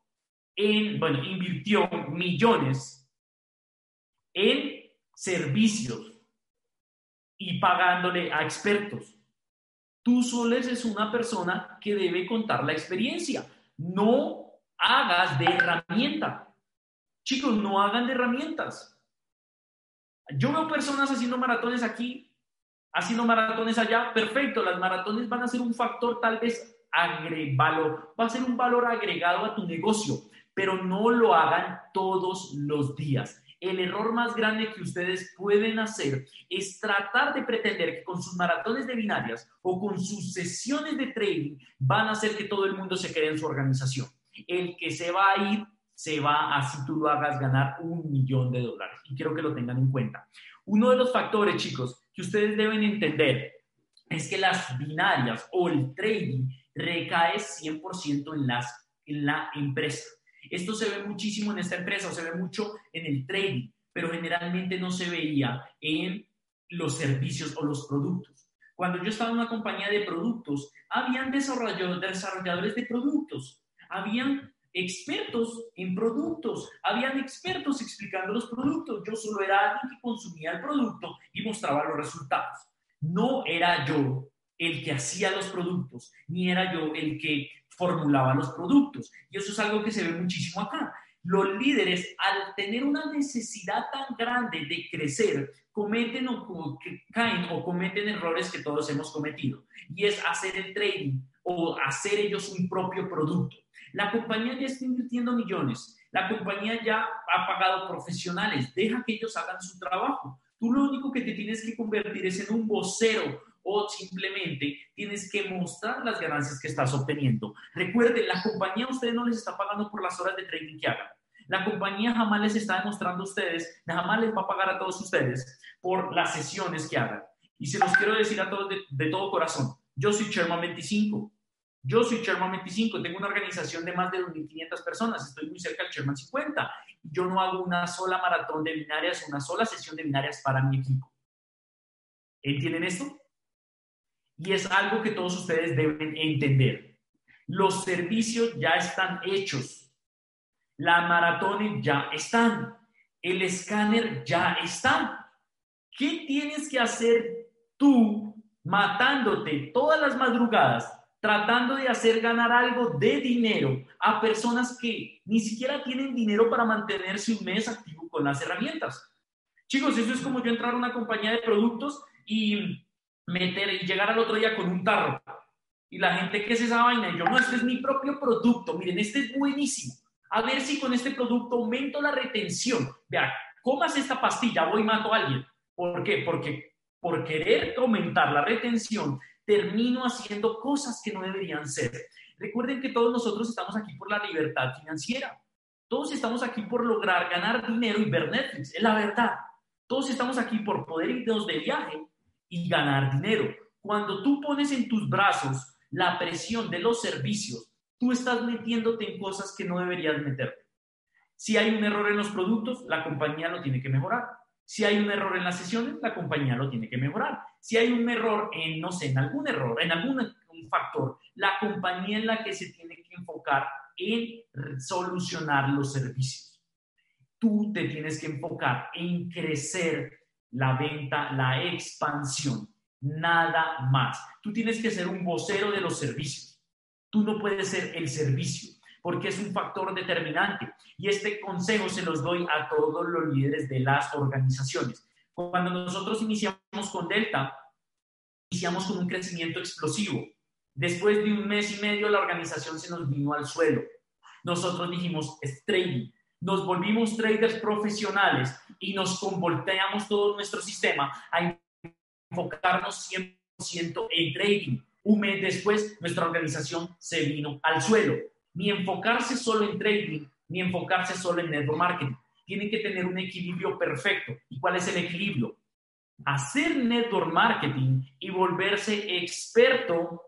en, bueno, invirtió millones en servicios y pagándole a expertos. Tú solo eres una persona que debe contar la experiencia. No hagas de herramienta. Chicos, no hagan de herramientas. Yo veo personas haciendo maratones aquí haciendo maratones allá, perfecto, las maratones van a ser un factor tal vez va a ser un valor agregado a tu negocio, pero no lo hagan todos los días. El error más grande que ustedes pueden hacer es tratar de pretender que con sus maratones de binarias o con sus sesiones de trading van a hacer que todo el mundo se quede en su organización. El que se va a ir se va así tú lo hagas ganar un millón de dólares. Y quiero que lo tengan en cuenta. Uno de los factores, chicos, que ustedes deben entender es que las binarias o el trading recae 100% en, las, en la empresa. Esto se ve muchísimo en esta empresa o se ve mucho en el trading, pero generalmente no se veía en los servicios o los productos. Cuando yo estaba en una compañía de productos, habían desarrolladores de productos, habían expertos en productos, habían expertos explicando los productos. Yo solo era alguien que consumía el producto y mostraba los resultados. No era yo el que hacía los productos, ni era yo el que formulaba los productos. Y eso es algo que se ve muchísimo acá. Los líderes, al tener una necesidad tan grande de crecer, cometen o caen o cometen errores que todos hemos cometido. Y es hacer el trading o hacer ellos un propio producto. La compañía ya está invirtiendo millones. La compañía ya ha pagado profesionales. Deja que ellos hagan su trabajo. Tú lo único que te tienes que convertir es en un vocero o simplemente tienes que mostrar las ganancias que estás obteniendo. Recuerden, la compañía a ustedes no les está pagando por las horas de trading que hagan. La compañía jamás les está demostrando a ustedes, jamás les va a pagar a todos ustedes por las sesiones que hagan. Y se los quiero decir a todos de, de todo corazón. Yo soy Chairman 25. Yo soy Chairman 25. Tengo una organización de más de 2.500 personas. Estoy muy cerca del Chairman 50. Yo no hago una sola maratón de binarias, una sola sesión de binarias para mi equipo. ¿Entienden esto? Y es algo que todos ustedes deben entender. Los servicios ya están hechos. La maratón ya están. El escáner ya está. ¿Qué tienes que hacer tú matándote todas las madrugadas, tratando de hacer ganar algo de dinero a personas que ni siquiera tienen dinero para mantenerse un mes activo con las herramientas? Chicos, eso es como yo entrar a una compañía de productos y meter y llegar al otro día con un tarro. Y la gente, ¿qué es esa vaina? Y yo, no, este es mi propio producto. Miren, este es buenísimo. A ver si con este producto aumento la retención. Vea, comas esta pastilla, voy y mato a alguien. ¿Por qué? Porque por querer aumentar la retención, termino haciendo cosas que no deberían ser. Recuerden que todos nosotros estamos aquí por la libertad financiera. Todos estamos aquí por lograr ganar dinero y ver Netflix. Es la verdad. Todos estamos aquí por poder irnos de viaje y ganar dinero. Cuando tú pones en tus brazos la presión de los servicios, tú estás metiéndote en cosas que no deberías meterte. Si hay un error en los productos, la compañía lo tiene que mejorar. Si hay un error en las sesiones, la compañía lo tiene que mejorar. Si hay un error en, no sé, en algún error, en algún factor, la compañía en la que se tiene que enfocar en solucionar los servicios. Tú te tienes que enfocar en crecer la venta, la expansión, nada más. Tú tienes que ser un vocero de los servicios. Tú no puedes ser el servicio porque es un factor determinante. Y este consejo se los doy a todos los líderes de las organizaciones. Cuando nosotros iniciamos con Delta, iniciamos con un crecimiento explosivo. Después de un mes y medio, la organización se nos vino al suelo. Nosotros dijimos, es trading. Nos volvimos traders profesionales y nos convolteamos todo nuestro sistema a enfocarnos 100% en trading. Un mes después, nuestra organización se vino al suelo ni enfocarse solo en trading, ni enfocarse solo en network marketing. Tienen que tener un equilibrio perfecto. ¿Y cuál es el equilibrio? Hacer network marketing y volverse experto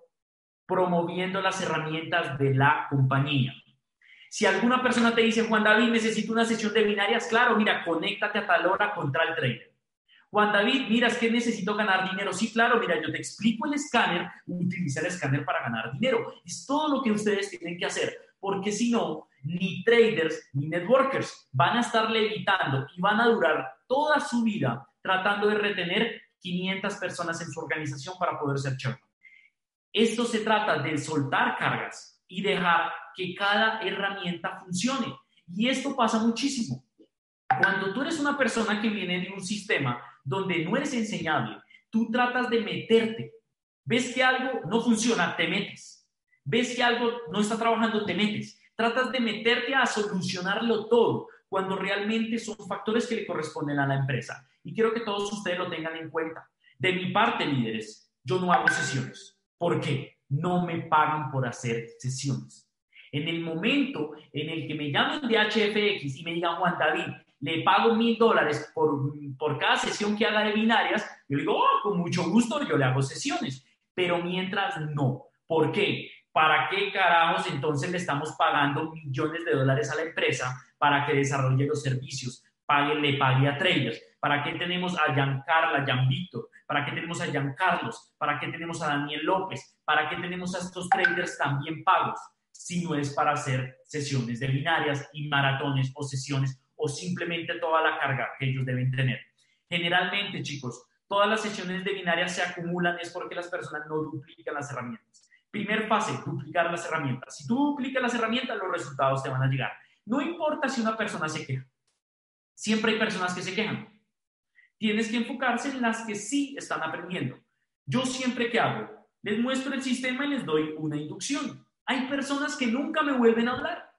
promoviendo las herramientas de la compañía. Si alguna persona te dice, Juan David, necesito una sesión de binarias, claro, mira, conéctate a tal hora contra el trader. Juan David, mira, es que necesito ganar dinero. Sí, claro, mira, yo te explico el escáner, utiliza el escáner para ganar dinero. Es todo lo que ustedes tienen que hacer, porque si no, ni traders ni networkers van a estar levitando y van a durar toda su vida tratando de retener 500 personas en su organización para poder ser chairman. Esto se trata de soltar cargas y dejar que cada herramienta funcione. Y esto pasa muchísimo. Cuando tú eres una persona que viene de un sistema donde no eres enseñable, tú tratas de meterte. Ves que algo no funciona, te metes. Ves que algo no está trabajando, te metes. Tratas de meterte a solucionarlo todo cuando realmente son factores que le corresponden a la empresa. Y quiero que todos ustedes lo tengan en cuenta. De mi parte, líderes, yo no hago sesiones. ¿Por qué? No me pagan por hacer sesiones. En el momento en el que me llamen de HFX y me digan, Juan David, le pago mil dólares por, cada sesión que haga de binarias, yo digo, oh, con mucho gusto yo le hago sesiones. Pero mientras no. ¿Por qué? ¿Para qué carajos entonces le estamos pagando millones de dólares a la empresa para que desarrolle los servicios? Pague, le pague a traders. ¿Para qué tenemos a Giancarla, Jan Víctor? ¿Para qué tenemos a Giancarlos? ¿Para qué tenemos a Daniel López? ¿Para qué tenemos a estos traders también pagos? Si no es para hacer sesiones de binarias y maratones o sesiones o simplemente toda la carga que ellos deben tener. Generalmente, chicos, todas las sesiones de binarias se acumulan es porque las personas no duplican las herramientas. Primer fase, duplicar las herramientas. Si tú duplicas las herramientas, los resultados te van a llegar. No importa si una persona se queja. Siempre hay personas que se quejan. Tienes que enfocarse en las que sí están aprendiendo. Yo siempre que hago, les muestro el sistema y les doy una inducción. Hay personas que nunca me vuelven a hablar.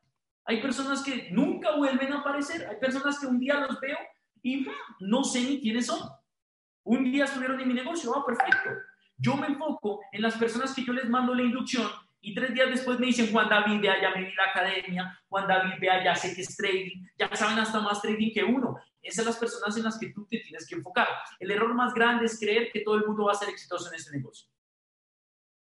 Hay personas que nunca vuelven a aparecer. Hay personas que un día los veo y no sé ni quiénes son. Un día estuvieron en mi negocio, ah, perfecto. Yo me enfoco en las personas que yo les mando la inducción y tres días después me dicen, Juan David, vea, ya me vi la academia, Juan David, vea, ya sé que es trading, ya saben hasta más trading que uno. Esas son las personas en las que tú te tienes que enfocar. El error más grande es creer que todo el mundo va a ser exitoso en este negocio.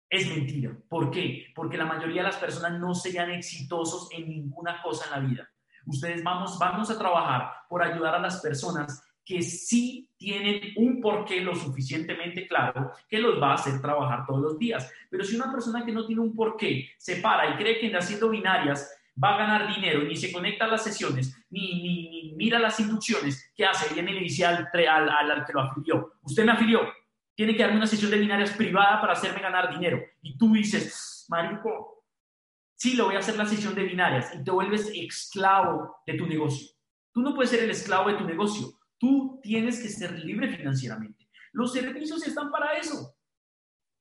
Es mentira. ¿Por qué? Porque la mayoría de las personas no serían exitosos en ninguna cosa en la vida. Ustedes vamos, vamos a trabajar por ayudar a las personas que sí tienen un porqué lo suficientemente claro que los va a hacer trabajar todos los días. Pero si una persona que no tiene un porqué se para y cree que haciendo binarias va a ganar dinero, ni se conecta a las sesiones, ni, ni, mira las inducciones, ¿qué hace? Viene y le dice al, al, al, que lo afilió, usted me afilió, tiene que darme una sesión de binarias privada para hacerme ganar dinero. Y tú dices, marico, sí, lo voy a hacer la sesión de binarias y te vuelves esclavo de tu negocio. Tú no puedes ser el esclavo de tu negocio Tú tienes que ser libre financieramente. Los servicios están para eso.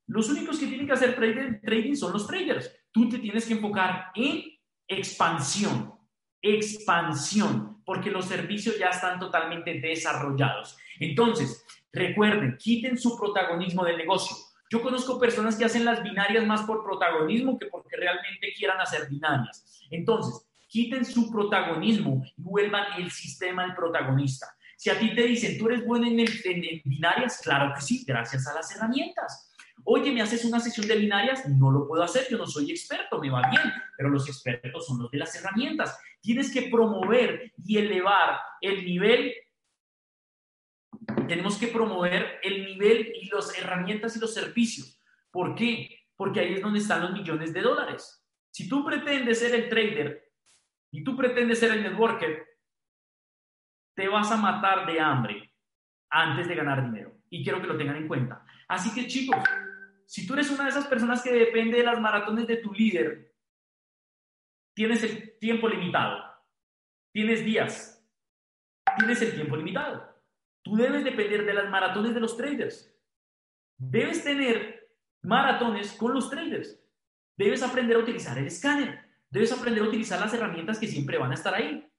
Los únicos que tienen que hacer trading, son los traders. Tú te tienes que enfocar en expansión, expansión, porque los servicios ya están totalmente desarrollados. Entonces, recuerden, quiten su protagonismo del negocio. Yo conozco personas que hacen las binarias más por protagonismo que porque realmente quieran hacer binarias. Entonces, quiten su protagonismo y vuelvan el sistema el protagonista. Si a ti te dicen, tú eres bueno en, binarias, claro que sí, gracias a las herramientas. Oye, ¿me haces una sesión de binarias? No lo puedo hacer, yo no soy experto, me va bien, pero los expertos son los de las herramientas. Tienes que promover y elevar el nivel. Tenemos que promover el nivel y las herramientas y los servicios. ¿Por qué? Porque ahí es donde están los millones de dólares. Si tú pretendes ser el trader y tú pretendes ser el networker, te vas a matar de hambre antes de ganar dinero. Y quiero que lo tengan en cuenta. Así que chicos, si tú eres una de esas personas que depende de las maratones de tu líder, tienes el tiempo limitado, tienes días, tienes el tiempo limitado. Tú debes depender de las maratones de los traders. Debes tener maratones con los traders. Debes aprender a utilizar el escáner. Debes aprender a utilizar las herramientas que siempre van a estar ahí.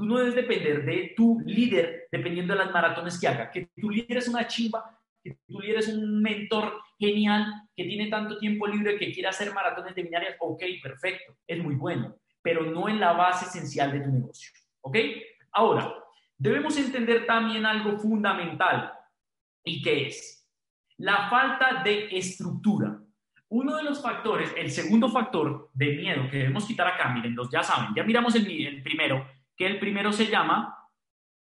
Tú no debes depender de tu líder dependiendo de las maratones que haga. Que tu líder es una chimba, que tu líder es un mentor genial, que tiene tanto tiempo libre que quiere hacer maratones de binarias, ok, perfecto, es muy bueno, pero no en la base esencial de tu negocio. ¿Ok? Ahora, debemos entender también algo fundamental. ¿Y qué es? La falta de estructura. Uno de los factores, el segundo factor de miedo que debemos quitar acá, miren, los ya saben, ya miramos el, el primero, que el primero se llama,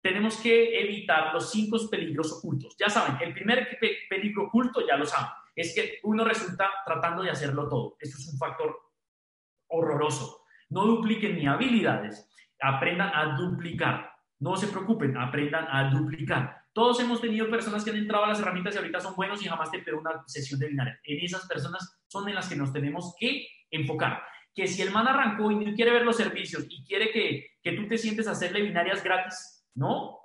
tenemos que evitar los cinco peligros ocultos. Ya saben, el primer peligro oculto, ya lo saben, es que uno resulta tratando de hacerlo todo. Esto es un factor horroroso. No dupliquen ni habilidades, aprendan a duplicar. No se preocupen, aprendan a duplicar. Todos hemos tenido personas que han entrado a las herramientas y ahorita son buenos y jamás te pegó una sesión de binaria. En esas personas son en las que nos tenemos que enfocar que si el man arrancó y no quiere ver los servicios y quiere que, que tú te sientes a hacerle binarias gratis, no,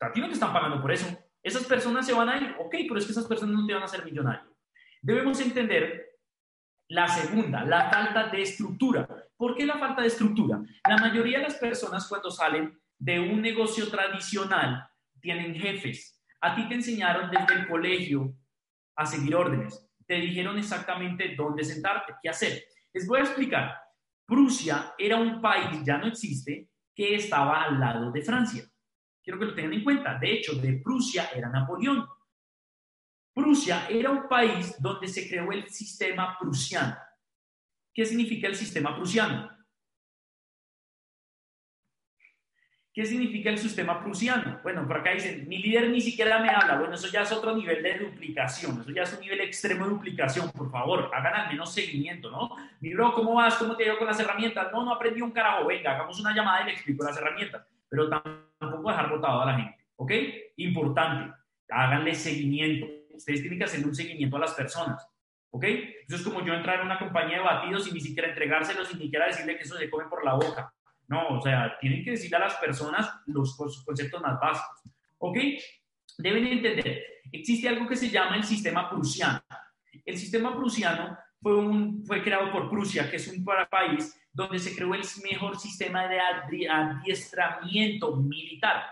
a ti no te están pagando por eso. Esas personas se van a ir, ok, pero es que esas personas no te van a hacer millonario. Debemos entender la segunda, la falta de estructura. ¿Por qué la falta de estructura? La mayoría de las personas cuando salen de un negocio tradicional tienen jefes. A ti te enseñaron desde el colegio a seguir órdenes. Te dijeron exactamente dónde sentarte, qué hacer. Les voy a explicar. Prusia era un país, ya no existe, que estaba al lado de Francia. Quiero que lo tengan en cuenta. De hecho, de Prusia era Napoleón. Prusia era un país donde se creó el sistema prusiano. ¿Qué significa el sistema prusiano? ¿Qué significa el sistema prusiano? Bueno, por acá dicen, mi líder ni siquiera me habla. Bueno, eso ya es otro nivel de duplicación, eso ya es un nivel extremo de duplicación. Por favor, hagan al menos seguimiento, ¿no? Mi bro, ¿cómo vas? ¿Cómo te ha ido con las herramientas? No, no aprendí un carajo. Venga, hagamos una llamada y le explico las herramientas. Pero tampoco dejar botado a la gente, ¿ok? Importante, háganle seguimiento. Ustedes tienen que hacerle un seguimiento a las personas, ¿ok? Eso es como yo entrar en una compañía de batidos y ni siquiera entregárselos y ni siquiera decirle que eso se come por la boca. No, o sea, tienen que decirle a las personas los conceptos más básicos. ¿Ok? Deben entender, existe algo que se llama el sistema prusiano. El sistema prusiano fue, un, fue creado por Prusia, que es un país donde se creó el mejor sistema de adiestramiento militar.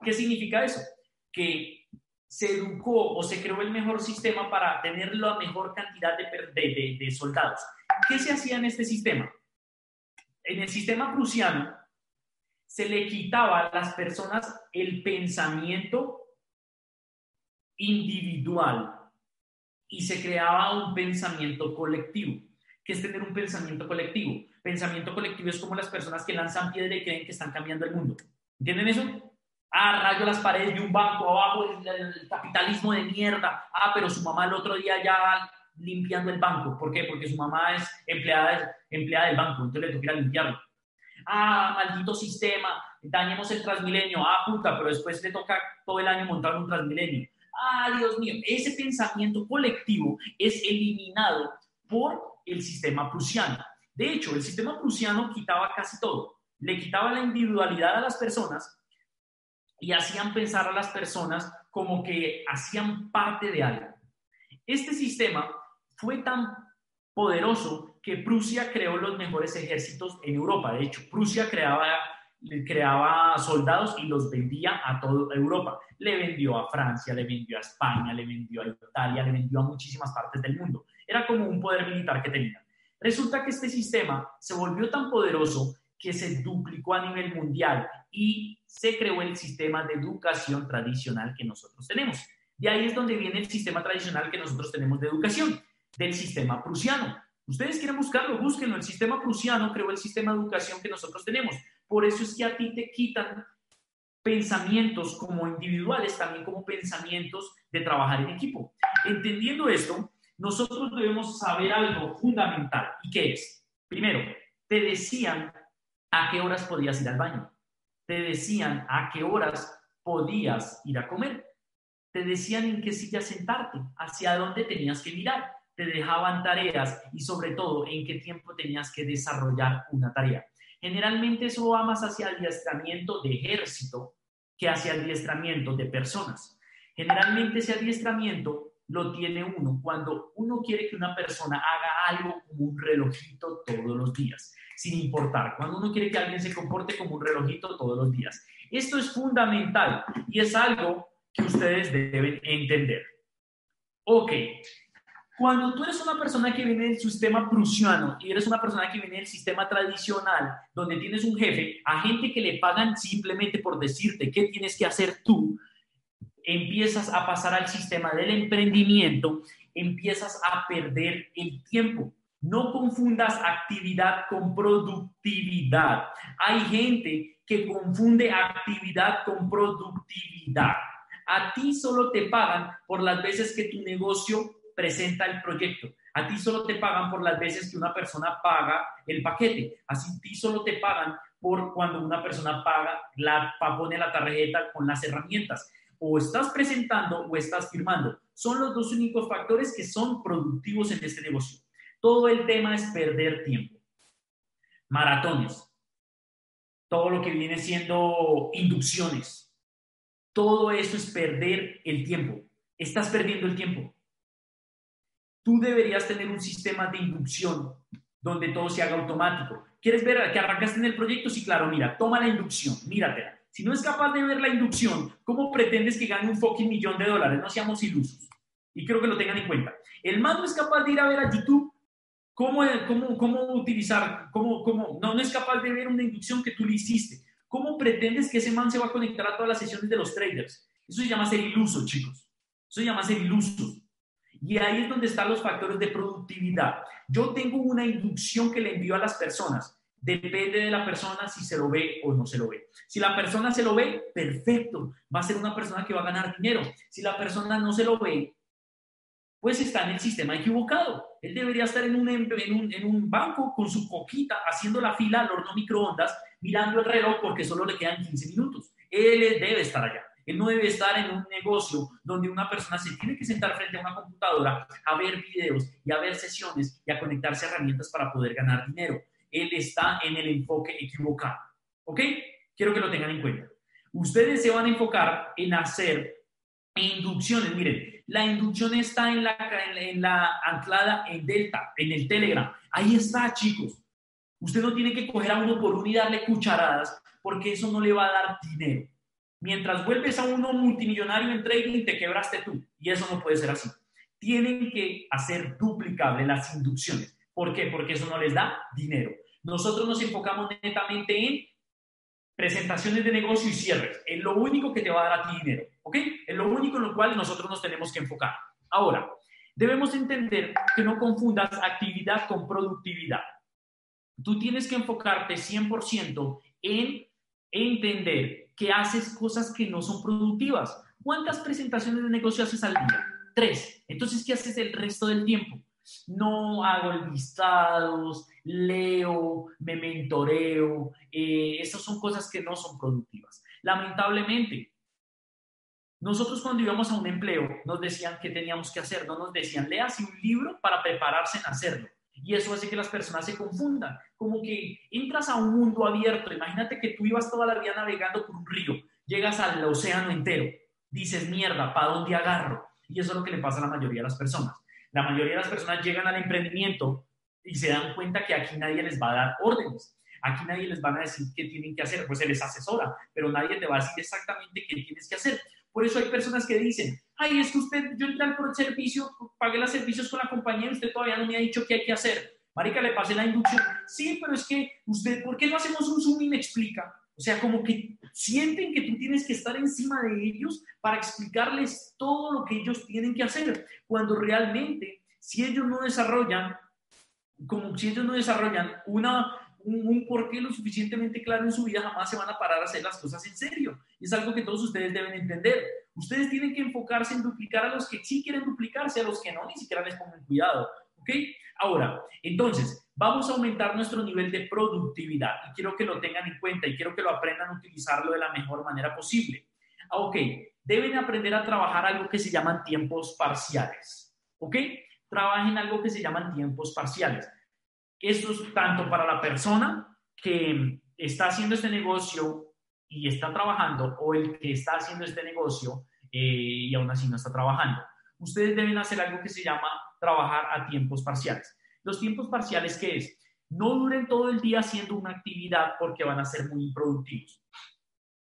¿Qué significa eso? Que se educó o se creó el mejor sistema para tener la mejor cantidad de soldados. ¿Qué se hacía en este sistema? En el sistema prusiano se le quitaba a las personas el pensamiento individual y se creaba un pensamiento colectivo. ¿Qué es tener un pensamiento colectivo? Pensamiento colectivo es como las personas que lanzan piedra y creen que están cambiando el mundo. ¿Entienden eso? Ah, rayo las paredes de un banco, abajo el capitalismo de mierda. Ah, pero su mamá el otro día ya limpiando el banco. ¿Por qué? Porque su mamá es empleada, empleada del banco, entonces le toca limpiarlo. Ah, maldito sistema, dañemos el Transmilenio. Ah, puta, pero después le toca todo el año montar un Transmilenio. Ah, Dios mío, ese pensamiento colectivo es eliminado por el sistema prusiano. De hecho, el sistema prusiano quitaba casi todo. Le quitaba la individualidad a las personas y hacían pensar a las personas como que hacían parte de algo. Este sistema fue tan poderoso que Prusia creó los mejores ejércitos en Europa. De hecho, Prusia creaba, creaba soldados y los vendía a toda Europa. Le vendió a Francia, le vendió a España, le vendió a Italia, le vendió a muchísimas partes del mundo. Era como un poder militar que tenía. Resulta que este sistema se volvió tan poderoso que se duplicó a nivel mundial y se creó el sistema de educación tradicional que nosotros tenemos. De ahí es donde viene el sistema tradicional que nosotros tenemos de educación del sistema prusiano. Ustedes quieren buscarlo, búsquenlo. El sistema prusiano creó el sistema de educación que nosotros tenemos. Por eso es que a ti te quitan pensamientos como individuales, también como pensamientos de trabajar en equipo. Entendiendo esto, nosotros debemos saber algo fundamental. ¿Y qué es? Primero, te decían a qué horas podías ir al baño. Te decían a qué horas podías ir a comer. Te decían en qué silla sentarte, hacia dónde tenías que mirar te dejaban tareas y sobre todo en qué tiempo tenías que desarrollar una tarea. Generalmente eso va más hacia adiestramiento de ejército que hacia adiestramiento de personas. Generalmente ese adiestramiento lo tiene uno cuando uno quiere que una persona haga algo como un relojito todos los días, sin importar, cuando uno quiere que alguien se comporte como un relojito todos los días. Esto es fundamental y es algo que ustedes deben entender. Ok, cuando tú eres una persona que viene del sistema prusiano y eres una persona que viene del sistema tradicional, donde tienes un jefe, a gente que le pagan simplemente por decirte qué tienes que hacer tú, empiezas a pasar al sistema del emprendimiento, empiezas a perder el tiempo. No confundas actividad con productividad. Hay gente que confunde actividad con productividad. A ti solo te pagan por las veces que tu negocio presenta el proyecto. A ti solo te pagan por las veces que una persona paga el paquete. Así a ti solo te pagan por cuando una persona paga, la, pone la tarjeta con las herramientas. O estás presentando o estás firmando. Son los dos únicos factores que son productivos en este negocio. Todo el tema es perder tiempo. Maratones. Todo lo que viene siendo inducciones. Todo eso es perder el tiempo. Estás perdiendo el tiempo tú deberías tener un sistema de inducción donde todo se haga automático. ¿Quieres ver que arrancaste en el proyecto? Sí, claro, mira, toma la inducción, míratela. Si no es capaz de ver la inducción, ¿cómo pretendes que gane un fucking millón de dólares? No seamos ilusos. Y creo que lo tengan en cuenta. El man no es capaz de ir a ver a YouTube cómo, cómo, cómo utilizar, cómo, cómo, no, no es capaz de ver una inducción que tú le hiciste. ¿Cómo pretendes que ese man se va a conectar a todas las sesiones de los traders? Eso se llama ser iluso, chicos. Eso se llama ser iluso. Y ahí es donde están los factores de productividad. Yo tengo una inducción que le envío a las personas. Depende de la persona si se lo ve o no se lo ve. Si la persona se lo ve, perfecto. Va a ser una persona que va a ganar dinero. Si la persona no se lo ve, pues está en el sistema equivocado. Él debería estar en un, banco con su coquita haciendo la fila al horno microondas, mirando el reloj porque solo le quedan 15 minutos. Él debe estar allá. Él no debe estar en un negocio donde una persona se tiene que sentar frente a una computadora a ver videos y a ver sesiones y a conectarse a herramientas para poder ganar dinero. Él está en el enfoque equivocado. ¿Ok? Quiero que lo tengan en cuenta. Ustedes se van a enfocar en hacer inducciones. Miren, la inducción está en la, en la anclada en Delta, en el Telegram. Ahí está, chicos. Usted no tiene que coger a uno por uno y darle cucharadas porque eso no le va a dar dinero. Mientras vuelves a uno multimillonario en trading, te quebraste tú. Y eso no puede ser así. Tienen que hacer duplicable las inducciones. ¿Por qué? Porque eso no les da dinero. Nosotros nos enfocamos netamente en presentaciones de negocio y cierres. Es lo único que te va a dar a ti dinero. ¿Ok? Es lo único en lo cual nosotros nos tenemos que enfocar. Ahora, debemos entender que no confundas actividad con productividad. Tú tienes que enfocarte 100% en entender que haces cosas que no son productivas. ¿Cuántas presentaciones de negocio haces al día? Tres. Entonces, ¿qué haces el resto del tiempo? No hago listados, leo, me mentoreo. Eh, esas son cosas que no son productivas. Lamentablemente, nosotros cuando íbamos a un empleo nos decían que teníamos que hacer, no nos decían, léase un libro para prepararse en hacerlo. Y eso hace que las personas se confundan. Como que entras a un mundo abierto. Imagínate que tú ibas toda la vida navegando por un río. Llegas al océano entero. Dices, mierda, ¿para dónde agarro? Y eso es lo que le pasa a la mayoría de las personas. La mayoría de las personas llegan al emprendimiento y se dan cuenta que aquí nadie les va a dar órdenes. Aquí nadie les va a decir qué tienen que hacer, pues se les asesora, pero nadie te va a decir exactamente qué tienes que hacer. Por eso hay personas que dicen, ay, es que usted, yo entré al servicio, pagué los servicios con la compañía y usted todavía no me ha dicho qué hay que hacer. Marica, le pasé la inducción. Sí, pero es que usted, ¿por qué no hacemos un Zoom y me explica? O sea, como que sienten que tú tienes que estar encima de ellos para explicarles todo lo que ellos tienen que hacer, cuando realmente, si ellos no desarrollan, como si ellos no desarrollan una, un, un porqué lo suficientemente claro en su vida, jamás se van a parar a hacer las cosas en serio. Y es algo que todos ustedes deben entender. Ustedes tienen que enfocarse en duplicar a los que sí quieren duplicarse, a los que no, ni siquiera les pongan cuidado. ¿Ok? Ahora, entonces, vamos a aumentar nuestro nivel de productividad y quiero que lo tengan en cuenta y quiero que lo aprendan a utilizarlo de la mejor manera posible. Ah, ok, deben aprender a trabajar algo que se llaman tiempos parciales. ¿Ok? Trabajen algo que se llaman tiempos parciales. Esto es tanto para la persona que está haciendo este negocio y está trabajando o el que está haciendo este negocio eh, y aún así no está trabajando. Ustedes deben hacer algo que se llama trabajar a tiempos parciales. Los tiempos parciales, ¿qué es? No duren todo el día haciendo una actividad porque van a ser muy improductivos.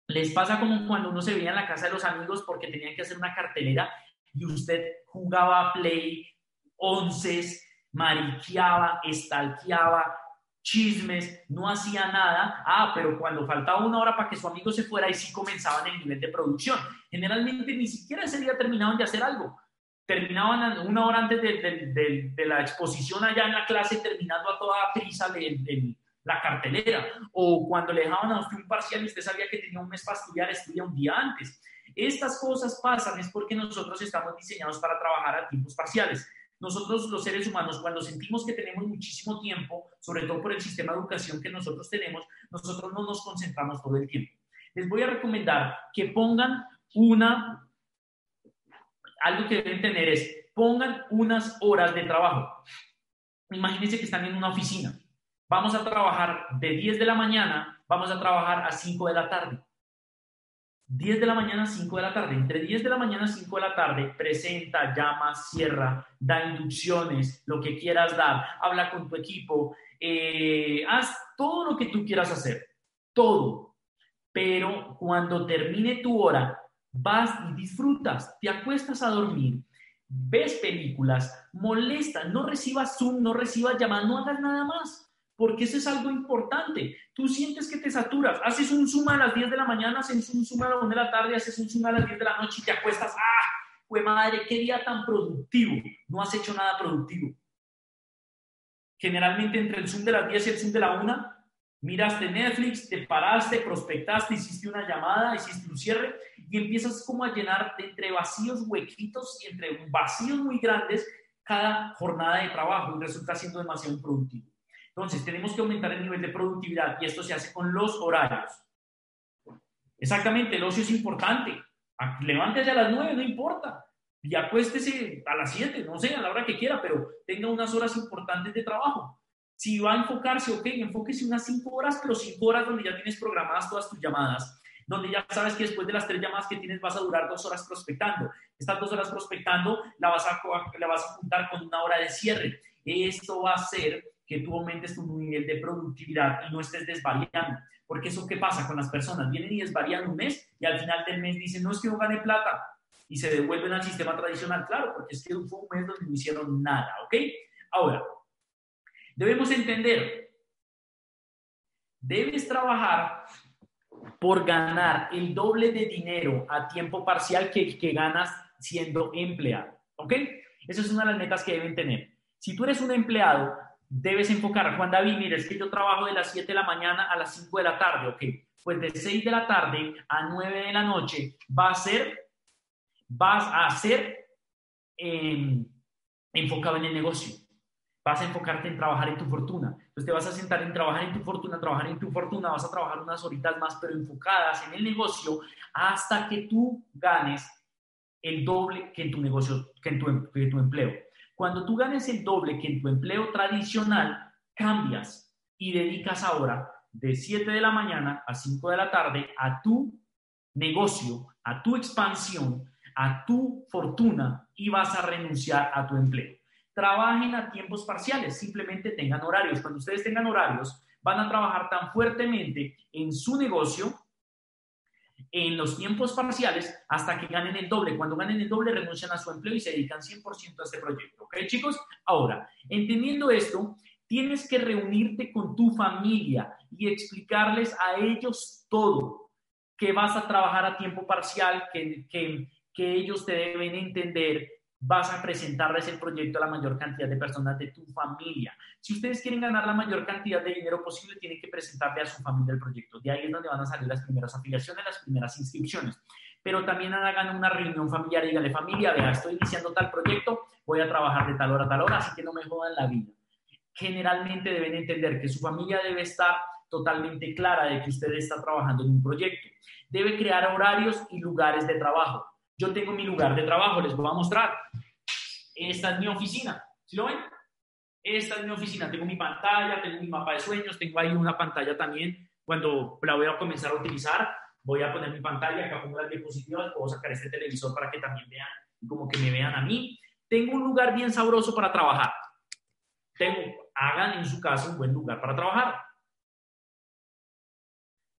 Les pasa como cuando uno se veía en la casa de los amigos porque tenían que hacer una cartelera y usted jugaba play, onces, mariqueaba, estalqueaba, chismes, no hacía nada. Ah, pero cuando faltaba una hora para que su amigo se fuera, y sí comenzaban el nivel de producción. Generalmente ni siquiera ese día terminaban de hacer algo. Terminaban una hora antes de, la exposición allá en la clase, terminando a toda prisa la cartelera. O cuando le dejaban a usted un parcial y usted sabía que tenía un mes para estudiar, estudia un día antes. Estas cosas pasan es porque nosotros estamos diseñados para trabajar a tiempos parciales. Nosotros los seres humanos, cuando sentimos que tenemos muchísimo tiempo, sobre todo por el sistema de educación que nosotros tenemos, nosotros no nos concentramos todo el tiempo. Les voy a recomendar que pongan una, algo que deben tener es, pongan unas horas de trabajo. Imagínense que están en una oficina. Vamos a trabajar de 10 de la mañana, vamos a trabajar a 5 de la tarde. 10 de la mañana, 5 de la tarde. Entre 10 de la mañana, 5 de la tarde, presenta, llama, cierra, da inducciones, lo que quieras dar, habla con tu equipo, eh, haz todo lo que tú quieras hacer, todo. Pero cuando termine tu hora, vas y disfrutas, te acuestas a dormir, ves películas, molesta, no recibas Zoom, no recibas llamadas, no hagas nada más porque eso es algo importante. Tú sientes que te saturas, haces un suma a las 10 de la mañana, haces un suma a las 1 de la tarde, haces un suma a las 10 de la noche y te acuestas, ¡ah! Pues madre, qué día tan productivo. No has hecho nada productivo. Generalmente entre el Zoom de las 10 y el Zoom de la 1, miraste Netflix, te paraste, prospectaste, hiciste una llamada, hiciste un cierre y empiezas como a llenar entre vacíos huequitos y entre vacíos muy grandes cada jornada de trabajo y resulta siendo demasiado productivo. Entonces, tenemos que aumentar el nivel de productividad y esto se hace con los horarios. Exactamente, el ocio es importante. Levántese a las 9, no importa. Y acuéstese a las 7, no sé, a la hora que quiera, pero tenga unas horas importantes de trabajo. Si va a enfocarse, ok, enfóquese unas 5 horas, pero 5 horas donde ya tienes programadas todas tus llamadas, donde ya sabes que después de las 3 llamadas que tienes vas a durar 2 horas prospectando. Estas 2 horas prospectando la vas, a, la vas a juntar con una hora de cierre. Esto va a hacer que tú aumentes tu nivel de productividad y no estés desvariando. Porque eso qué pasa con las personas, vienen y desvarían un mes y al final del mes dicen, no es que no gane plata y se devuelven al sistema tradicional, claro, porque es que fue un mes donde no hicieron nada, ¿ok? Ahora, debemos entender, debes trabajar por ganar el doble de dinero a tiempo parcial que, que ganas siendo empleado, ¿ok? Esa es una de las metas que deben tener. Si tú eres un empleado, debes enfocar, Juan David, mira, es que yo trabajo de las 7 de la mañana a las 5 de la tarde, ok, pues de 6 de la tarde a 9 de la noche va a ser, vas a ser em, enfocado en el negocio, vas a enfocarte en trabajar en tu fortuna, entonces te vas a sentar en trabajar en tu fortuna, trabajar en tu fortuna, vas a trabajar unas horitas más, pero enfocadas en el negocio hasta que tú ganes el doble que en tu negocio, que en tu empleo. Cuando tú ganes el doble que en tu empleo tradicional, cambias y dedicas ahora de 7 de la mañana a 5 de la tarde a tu negocio, a tu expansión, a tu fortuna y vas a renunciar a tu empleo. Trabajen a tiempos parciales, simplemente tengan horarios. Cuando ustedes tengan horarios, van a trabajar tan fuertemente en su negocio en los tiempos parciales hasta que ganen el doble. Cuando ganen el doble, renuncian a su empleo y se dedican 100% a este proyecto. ¿Ok, chicos? Ahora, entendiendo esto, tienes que reunirte con tu familia y explicarles a ellos todo, que vas a trabajar a tiempo parcial, que, que, que ellos te deben entender, vas a presentarles el proyecto a la mayor cantidad de personas de tu familia. Si ustedes quieren ganar la mayor cantidad de dinero posible, tienen que presentarle a su familia el proyecto. De ahí es donde van a salir las primeras afiliaciones, las primeras inscripciones. Pero también hagan una reunión familiar y díganle, familia, vea, estoy iniciando tal proyecto, voy a trabajar de tal hora a tal hora, así que no me jodan la vida. Generalmente deben entender que su familia debe estar totalmente clara de que usted está trabajando en un proyecto. Debe crear horarios y lugares de trabajo yo tengo mi lugar de trabajo, les voy a mostrar. Esta es mi oficina, ¿sí lo ven? Esta es mi oficina, tengo mi pantalla, tengo mi mapa de sueños, tengo ahí una pantalla también. Cuando la voy a comenzar a utilizar, voy a poner mi pantalla, acá pongo las diapositivas, puedo sacar este televisor para que también vean, como que me vean a mí. Tengo un lugar bien sabroso para trabajar. Tengo, hagan en su casa un buen lugar para trabajar.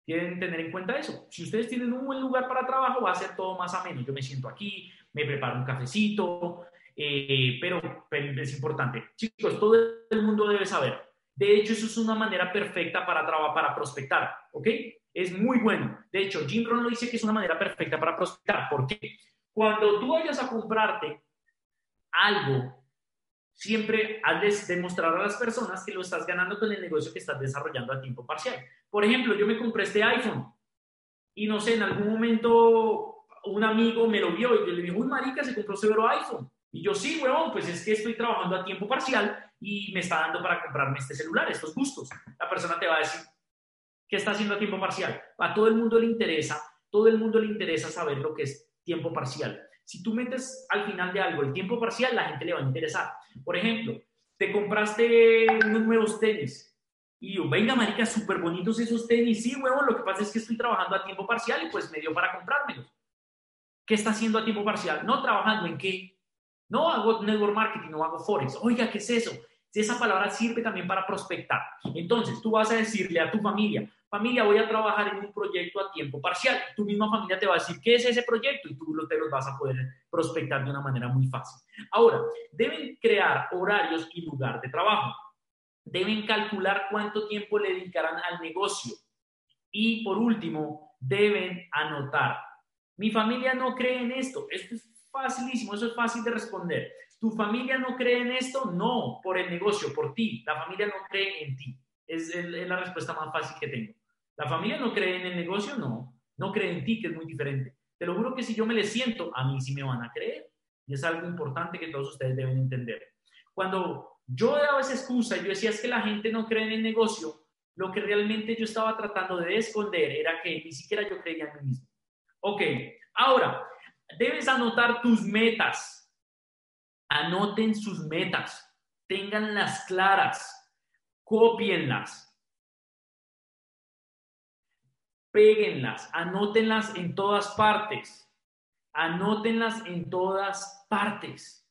Tienen tener en cuenta eso. Si ustedes tienen un buen lugar para trabajo, va a ser todo más ameno. Yo me siento aquí, me preparo un cafecito, eh, pero, es importante. Chicos, todo el mundo debe saber. De hecho, eso es una manera perfecta para, para prospectar, ¿ok? Es muy bueno. De hecho, Jim Rohn lo dice que es una manera perfecta para prospectar. ¿Por qué? Cuando tú vayas a comprarte algo siempre has de demostrar a las personas que lo estás ganando con el negocio que estás desarrollando a tiempo parcial. Por ejemplo, yo me compré este iPhone y no sé, en algún momento un amigo me lo vio y yo le dije, uy, marica, se compró severo iPhone. Y yo, sí, huevón, pues es que estoy trabajando a tiempo parcial y me está dando para comprarme este celular, estos gustos. La persona te va a decir, ¿qué está haciendo a tiempo parcial? A todo el mundo le interesa, todo el mundo le interesa saber lo que es tiempo parcial. Si tú metes al final de algo el tiempo parcial, la gente le va a interesar. Por ejemplo, te compraste unos nuevos tenis y yo, venga, marica, súper bonitos esos tenis. Sí, huevón, lo que pasa es que estoy trabajando a tiempo parcial y pues me dio para comprármelos. ¿Qué está haciendo a tiempo parcial? No trabajando en qué. No hago network marketing, no hago forex. Oiga, ¿qué es eso? Esa palabra sirve también para prospectar. Entonces, tú vas a decirle a tu familia, familia, voy a trabajar en un proyecto a tiempo parcial. Tu misma familia te va a decir, ¿qué es ese proyecto? Y tú te los vas a poder prospectar de una manera muy fácil. Ahora, deben crear horarios y lugar de trabajo. Deben calcular cuánto tiempo le dedicarán al negocio. Y por último, deben anotar. Mi familia no cree en esto. Esto es facilísimo, eso es fácil de responder. ¿Tu familia no cree en esto? No, por el negocio, por ti. La familia no cree en ti. Es, la respuesta más fácil que tengo. ¿La familia no cree en el negocio? No. No cree en ti, que es muy diferente. Te lo juro que si yo me le siento, a mí sí me van a creer. Y es algo importante que todos ustedes deben entender. Cuando yo daba esa excusa y yo decía es que la gente no cree en el negocio, lo que realmente yo estaba tratando de esconder era que ni siquiera yo creía en mí mismo. Ok, ahora, debes anotar tus metas. Anoten sus metas, tenganlas claras, copienlas, péguenlas, anótenlas en todas partes, anótenlas en todas partes.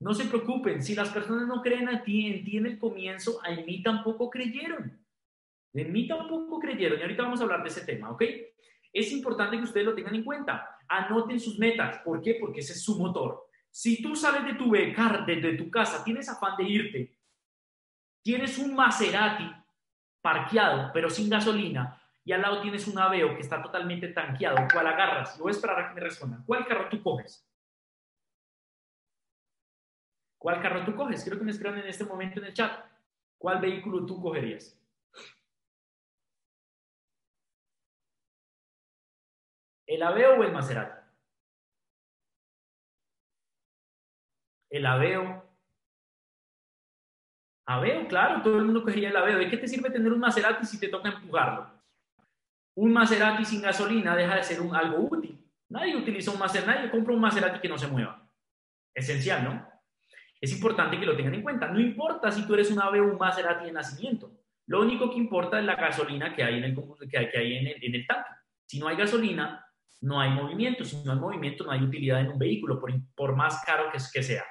No se preocupen, si las personas no creen a ti, en ti en el comienzo, a mí tampoco creyeron. En mí tampoco creyeron. Y ahorita vamos a hablar de ese tema, ¿ok? Es importante que ustedes lo tengan en cuenta. Anoten sus metas. ¿Por qué? Porque ese es su motor. Si tú sales de tu becar, desde tu casa, tienes afán de irte, tienes un Maserati parqueado, pero sin gasolina, y al lado tienes un Aveo que está totalmente tanqueado, ¿cuál agarras? Yo voy a esperar a que me respondan. ¿Cuál carro tú coges? ¿Cuál carro tú coges? Quiero que me escriban en este momento en el chat. ¿Cuál vehículo tú cogerías? ¿El Aveo o el Maserati? El Aveo. Aveo, claro, todo el mundo cogería el Aveo. ¿De qué te sirve tener un Maserati si te toca empujarlo? Un Maserati sin gasolina deja de ser un, algo útil. Nadie utiliza un Maserati, nadie compra un Maserati que no se mueva. Esencial, ¿no? Es importante que lo tengan en cuenta. No importa si tú eres un ave Maserati de nacimiento. Lo único que importa es la gasolina que hay en el, que hay, en el tanque. Si no hay gasolina, no hay movimiento. Si no hay movimiento, no hay utilidad en un vehículo, por, por más caro que, que sea.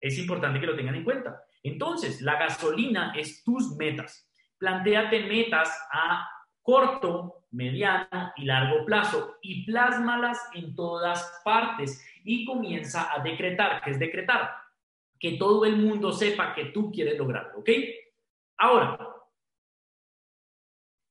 Es importante que lo tengan en cuenta. Entonces, la gasolina es tus metas. Plantéate metas a corto, mediano y largo plazo y plásmalas en todas partes y comienza a decretar. ¿Qué es decretar? que todo el mundo sepa que tú quieres lograrlo, ¿ok? Ahora,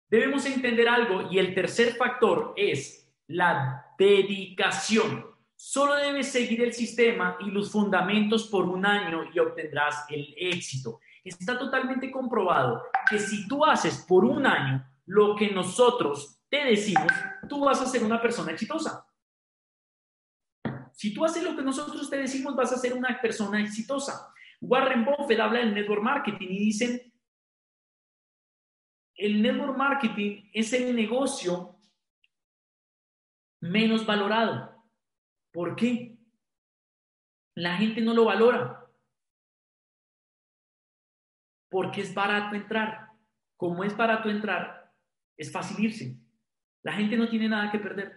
debemos entender algo y el tercer factor es la dedicación. Solo debes seguir el sistema y los fundamentos por un año y obtendrás el éxito. Está totalmente comprobado que si tú haces por un año lo que nosotros te decimos, tú vas a ser una persona exitosa. Si tú haces lo que nosotros te decimos, vas a ser una persona exitosa. Warren Buffett habla del network marketing y dice, el network marketing es el negocio menos valorado. ¿Por qué? La gente no lo valora. Porque es barato entrar. Como es barato entrar, es fácil. La gente no tiene nada que perder.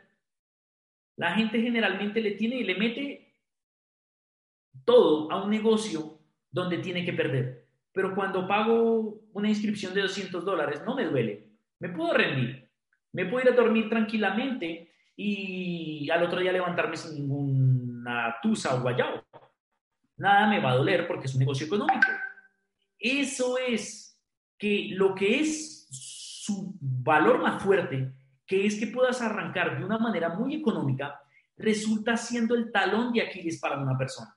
La gente generalmente le tiene y le mete todo a un negocio donde tiene que perder. Pero cuando pago una inscripción de 200 dólares, no me duele. Me puedo rendir. Me puedo ir a dormir tranquilamente y al otro día levantarme sin ninguna tusa o guayabo. Nada me va a doler porque es un negocio económico. Eso es que lo que es su valor más fuerte que es que puedas arrancar de una manera muy económica, resulta siendo el talón de Aquiles para una persona.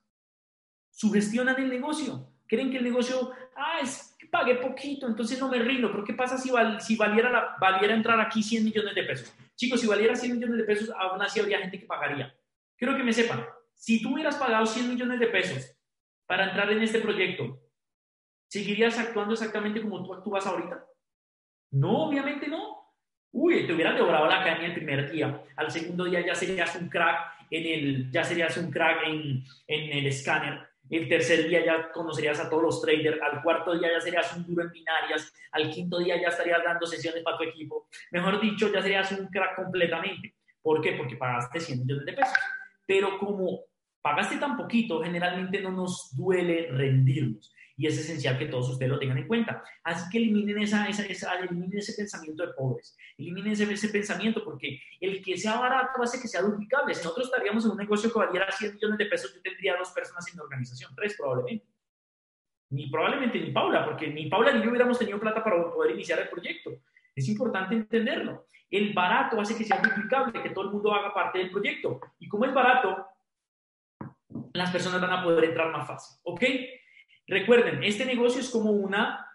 Sugestionan el negocio, creen que el negocio, ah, es que pagué poquito, entonces no me rindo, pero ¿qué pasa si, si valiera, valiera entrar aquí 100 millones de pesos? Chicos, si valiera 100 millones de pesos, aún así habría gente que pagaría. Quiero que me sepan, si tú hubieras pagado 100 millones de pesos para entrar en este proyecto, ¿seguirías actuando exactamente como tú actúas ahorita? No, obviamente no. Uy, te hubieras devorado la caña el primer día. Al segundo día ya serías un crack en el, ya serías un crack en, en el escáner. El tercer día ya conocerías a todos los traders. Al cuarto día ya serías un duro en binarias. Al quinto día ya estarías dando sesiones para tu equipo. Mejor dicho, ya serías un crack completamente. ¿Por qué? Porque pagaste 100 millones de pesos. Pero como pagaste tan poquito, generalmente no nos duele rendirnos y es esencial que todos ustedes lo tengan en cuenta. Así que eliminen, esa, esa, eliminen ese pensamiento de pobres, eliminen ese, ese, pensamiento porque el que sea barato hace que sea duplicable. Si nosotros estaríamos en un negocio que valiera 100 millones de pesos, yo tendría dos personas en la organización, tres probablemente. ni probablemente ni Paula, porque ni Paula ni yo hubiéramos tenido plata para poder iniciar el proyecto. Es importante entenderlo. El barato hace que sea duplicable, que todo el mundo haga parte del proyecto. Y como es barato, las personas van a poder entrar más fácil. ¿Ok? Recuerden, este negocio es como una,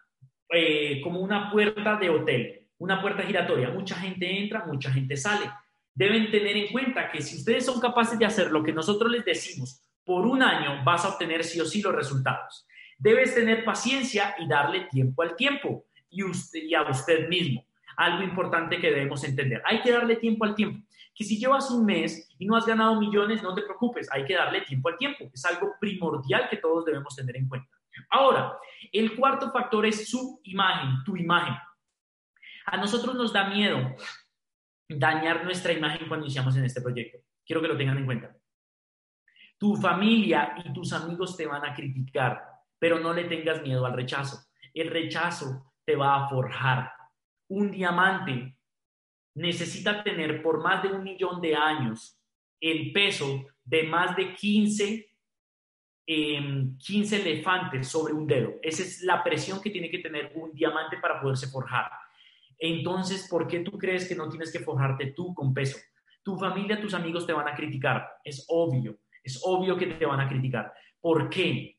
eh, como una puerta de hotel, una puerta giratoria. Mucha gente entra, mucha gente sale. Deben tener en cuenta que si ustedes son capaces de hacer lo que nosotros les decimos por un año, vas a obtener sí o sí los resultados. Debes tener paciencia y darle tiempo al tiempo y, a usted mismo. Algo importante que debemos entender. Hay que darle tiempo al tiempo. Que si llevas un mes y no has ganado millones, no te preocupes. Hay que darle tiempo al tiempo. Es algo primordial que todos debemos tener en cuenta. Ahora, el cuarto factor es su imagen, tu imagen. A nosotros nos da miedo dañar nuestra imagen cuando iniciamos en este proyecto. Quiero que lo tengan en cuenta. Tu familia y tus amigos te van a criticar, pero no le tengas miedo al rechazo. El rechazo te va a forjar. Un diamante necesita tener por más de un millón de años el peso de más de 15 15 elefantes sobre un dedo. Esa es la presión que tiene que tener un diamante para poderse forjar. Entonces, ¿por qué tú crees que no tienes que forjarte tú con peso? Tu familia, tus amigos te van a criticar. Es obvio, es obvio que te van a criticar. ¿Por qué?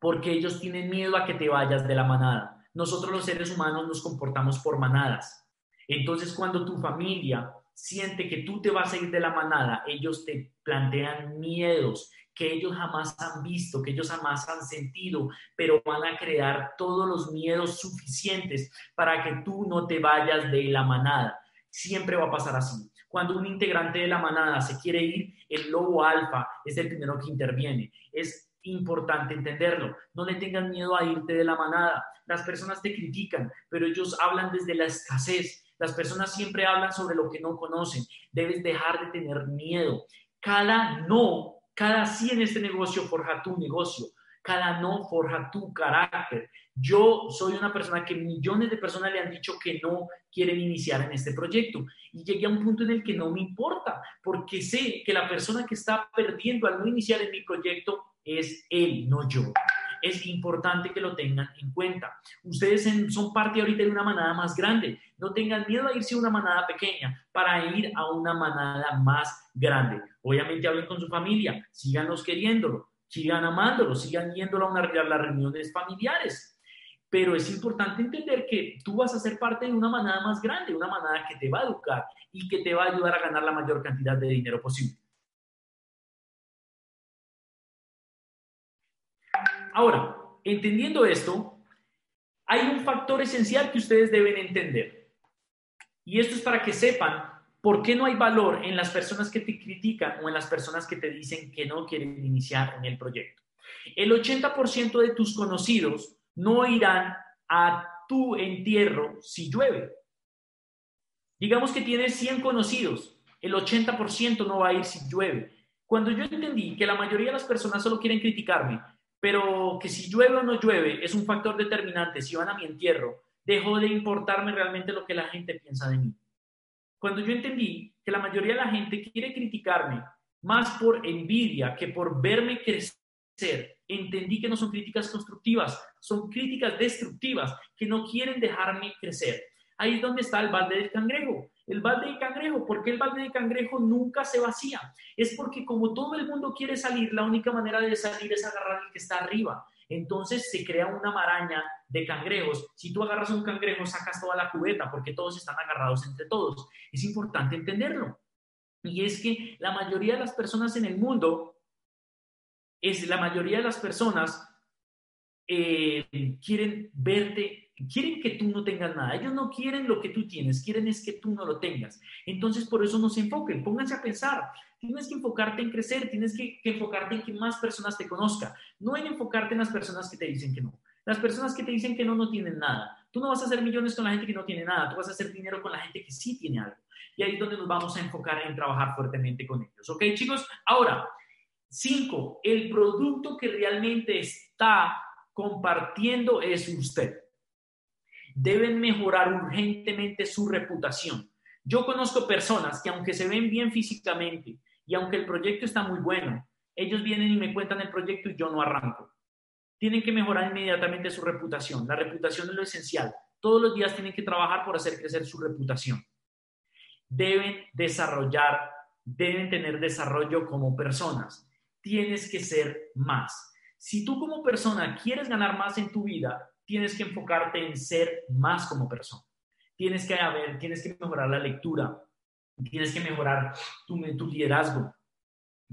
Porque ellos tienen miedo a que te vayas de la manada. Nosotros los seres humanos nos comportamos por manadas. Entonces, cuando tu familia siente que tú te vas a ir de la manada, ellos te plantean miedos que ellos jamás han visto, que ellos jamás han sentido, pero van a crear todos los miedos suficientes para que tú no te vayas de la manada. Siempre va a pasar así. Cuando un integrante de la manada se quiere ir, el lobo alfa es el primero que interviene. Es importante entenderlo. No le tengan miedo a irte de la manada. Las personas te critican, pero ellos hablan desde la escasez. Las personas siempre hablan sobre lo que no conocen. Debes dejar de tener miedo. Cada no cada sí en este negocio forja tu negocio. Cada no forja tu carácter. Yo soy una persona que millones de personas le han dicho que no quieren iniciar en este proyecto. Y llegué a un punto en el que no me importa, porque sé que la persona que está perdiendo al no iniciar en mi proyecto es él, no yo es importante que lo tengan en cuenta. Ustedes son parte ahorita de una manada más grande. No tengan miedo a irse a una manada pequeña para ir a una manada más grande. Obviamente hablen con su familia, síganos queriéndolo, sigan amándolo, sigan yéndolo a, una, a las reuniones familiares. Pero es importante entender que tú vas a ser parte de una manada más grande, una manada que te va a educar y que te va a ayudar a ganar la mayor cantidad de dinero posible. Ahora, entendiendo esto, hay un factor esencial que ustedes deben entender. Y esto es para que sepan por qué no hay valor en las personas que te critican o en las personas que te dicen que no quieren iniciar en el proyecto. El 80% de tus conocidos no irán a tu entierro si llueve. Digamos que tienes 100 conocidos, el 80% no va a ir si llueve. Cuando yo entendí que la mayoría de las personas solo quieren criticarme pero que si llueve o no llueve es un factor determinante. Si van a mi entierro, dejó de importarme realmente lo que la gente piensa de mí. Cuando yo entendí que la mayoría de la gente quiere criticarme más por envidia que por verme crecer, entendí que no son críticas constructivas, son críticas destructivas que no quieren dejarme crecer. Ahí es donde está el balde del cangrejo. El balde de cangrejo, ¿por qué el balde de cangrejo nunca se vacía? Es porque como todo el mundo quiere salir, la única manera de salir es agarrar el que está arriba. Entonces se crea una maraña de cangrejos. Si tú agarras un cangrejo, sacas toda la cubeta porque todos están agarrados entre todos. Es importante entenderlo. Y es que la mayoría de las personas en el mundo, es la mayoría de las personas eh, quieren verte quieren que tú no tengas nada. Ellos no quieren lo que tú tienes, quieren es que tú no lo tengas. Entonces, por eso no se enfoquen, pónganse a pensar. Tienes que enfocarte en crecer, tienes que, enfocarte en que más personas te conozcan, no en enfocarte en las personas que te dicen que no. Las personas que te dicen que no, no tienen nada. Tú no vas a hacer millones con la gente que no tiene nada, tú vas a hacer dinero con la gente que sí tiene algo. Y ahí es donde nos vamos a enfocar en trabajar fuertemente con ellos. ¿Ok, chicos? Ahora, cinco, el producto que realmente está compartiendo es usted deben mejorar urgentemente su reputación. Yo conozco personas que aunque se ven bien físicamente y aunque el proyecto está muy bueno, ellos vienen y me cuentan el proyecto y yo no arranco. tienen que mejorar inmediatamente su reputación. La reputación es lo esencial. Todos los días tienen que trabajar por hacer crecer su reputación. Deben desarrollar, deben tener desarrollo como personas. Tienes que ser más. Si tú como persona quieres ganar más en tu vida, tienes que enfocarte en ser más como persona. Tienes que, haber, tienes que mejorar la lectura, tienes que mejorar tu, liderazgo,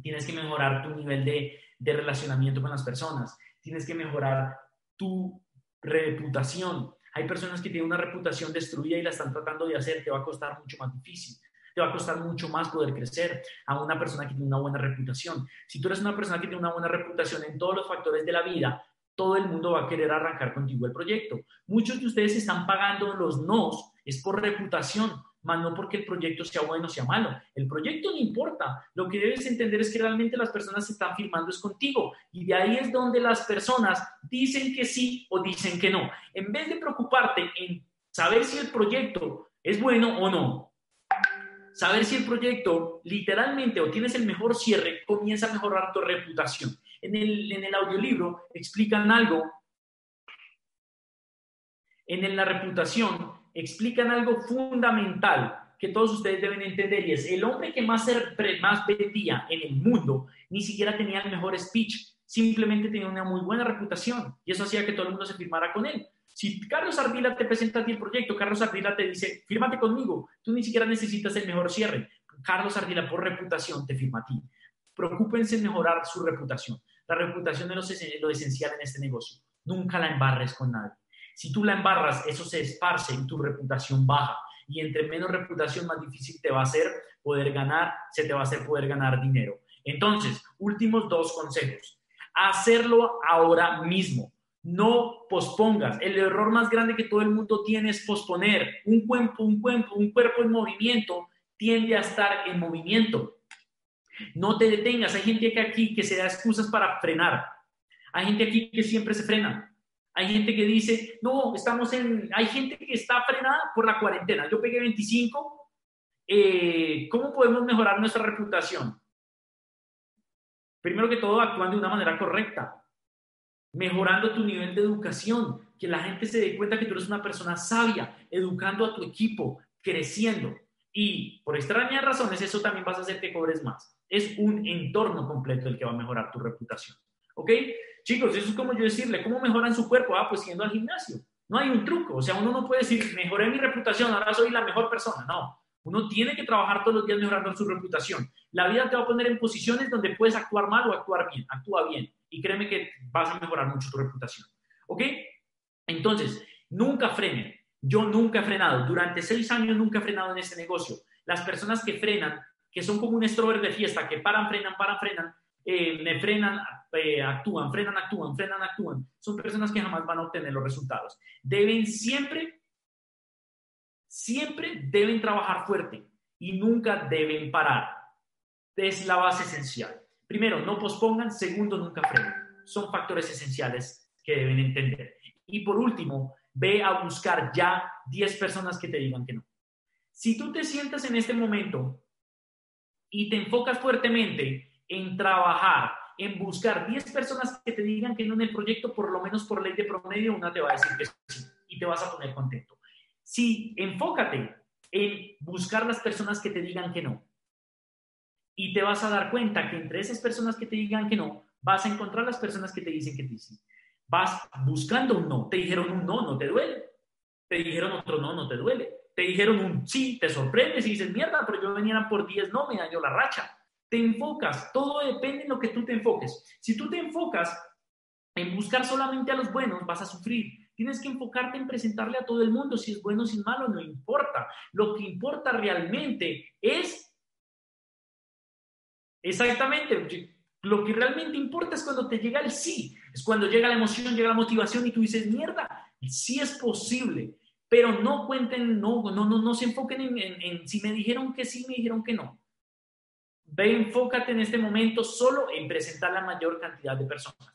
tienes que mejorar tu nivel de, de relacionamiento con las personas, tienes que mejorar tu reputación. Hay personas que tienen una reputación destruida y la están tratando de hacer, te va a costar mucho más difícil. Te va a costar mucho más poder crecer a una persona que tiene una buena reputación. Si tú eres una persona que tiene una buena reputación en todos los factores de la vida, todo el mundo va a querer arrancar contigo el proyecto. Muchos de ustedes están pagando los nos, es por reputación, más no porque el proyecto sea bueno o sea malo. El proyecto no importa. Lo que debes entender es que realmente las personas se están firmando es contigo. Y de ahí es donde las personas dicen que sí o dicen que no. En vez de preocuparte en saber si el proyecto es bueno o no, saber si el proyecto literalmente o tienes el mejor cierre, comienza a mejorar tu reputación. En el, en el audiolibro explican algo. En la reputación explican algo fundamental que todos ustedes deben entender y es el hombre que más, más vendía en el mundo ni siquiera tenía el mejor speech, simplemente tenía una muy buena reputación y eso hacía que todo el mundo se firmara con él. Si Carlos Ardila te presenta a ti el proyecto, Carlos Ardila te dice, fírmate conmigo, tú ni siquiera necesitas el mejor cierre. Carlos Ardila por reputación te firma a ti. Preocúpense en mejorar su reputación. La reputación es lo esencial en este negocio. Nunca la embarres con nadie. Si tú la embarras, eso se esparce y tu reputación baja. Y entre menos reputación, más difícil te va a ser poder ganar, se te va a hacer poder ganar dinero. Entonces, últimos dos consejos. Hacerlo ahora mismo. No pospongas. El error más grande que todo el mundo tiene es posponer. Un cuerpo, un cuerpo, un cuerpo en movimiento tiende a estar en movimiento. No te detengas. Hay gente que aquí que se da excusas para frenar. Hay gente aquí que siempre se frena. Hay gente que dice, no, estamos en, hay gente que está frenada por la cuarentena. Yo pegué 25, eh, ¿cómo podemos mejorar nuestra reputación? Primero que todo, actuando de una manera correcta, mejorando tu nivel de educación, que la gente se dé cuenta que tú eres una persona sabia, educando a tu equipo, creciendo. Y por extrañas razones, eso también vas a hacer que cobres más. Es un entorno completo el que va a mejorar tu reputación. ¿Ok? Chicos, eso es como yo decirle, ¿cómo mejoran su cuerpo? Ah, pues yendo al gimnasio. No hay un truco. O sea, uno no puede decir, mejoré mi reputación, ahora soy la mejor persona. No. Uno tiene que trabajar todos los días mejorando su reputación. La vida te va a poner en posiciones donde puedes actuar mal o actuar bien. Actúa bien. Y créeme que vas a mejorar mucho tu reputación. ¿Ok? Entonces, nunca frenen. Yo nunca he frenado. Durante seis años nunca he frenado en este negocio. Las personas que frenan, que son como un extrovert de fiesta, que paran, frenan, paran, frenan, eh, me frenan, eh, actúan, frenan, actúan, frenan, actúan. Son personas que jamás van a obtener los resultados. Deben siempre, siempre deben trabajar fuerte y nunca deben parar. Es la base esencial. Primero, no pospongan. Segundo, nunca frenen. Son factores esenciales que deben entender. Y por último, ve a buscar ya 10 personas que te digan que no. Si tú te sientas en este momento y te enfocas fuertemente en trabajar, en buscar 10 personas que te digan que no en el proyecto, por lo menos por ley de promedio, una te va a decir que sí y te vas a poner contento. Sí, enfócate en buscar las personas que te digan que no. Y te vas a dar cuenta que entre esas personas que te digan que no, vas a encontrar las personas que te dicen que sí. Vas buscando un no. Te dijeron un no, no te duele. Te dijeron otro no, no te duele. Te dijeron un sí, te sorprendes y dices, mierda, pero yo venía por 10 no, me dañó la racha te enfocas, todo depende en lo que tú te enfoques. Si tú te enfocas en buscar solamente a los buenos, vas a sufrir. Tienes que enfocarte en presentarle a todo el mundo si es bueno o si es malo, no importa. Lo que importa realmente es exactamente lo que realmente importa es cuando te llega el sí, es cuando llega la emoción, llega la motivación y tú dices, mierda, sí es posible, pero no cuenten, no, no, no, no se enfoquen en, en si me dijeron que sí, me dijeron que no. Ve, enfócate en este momento solo en presentar la mayor cantidad de personas.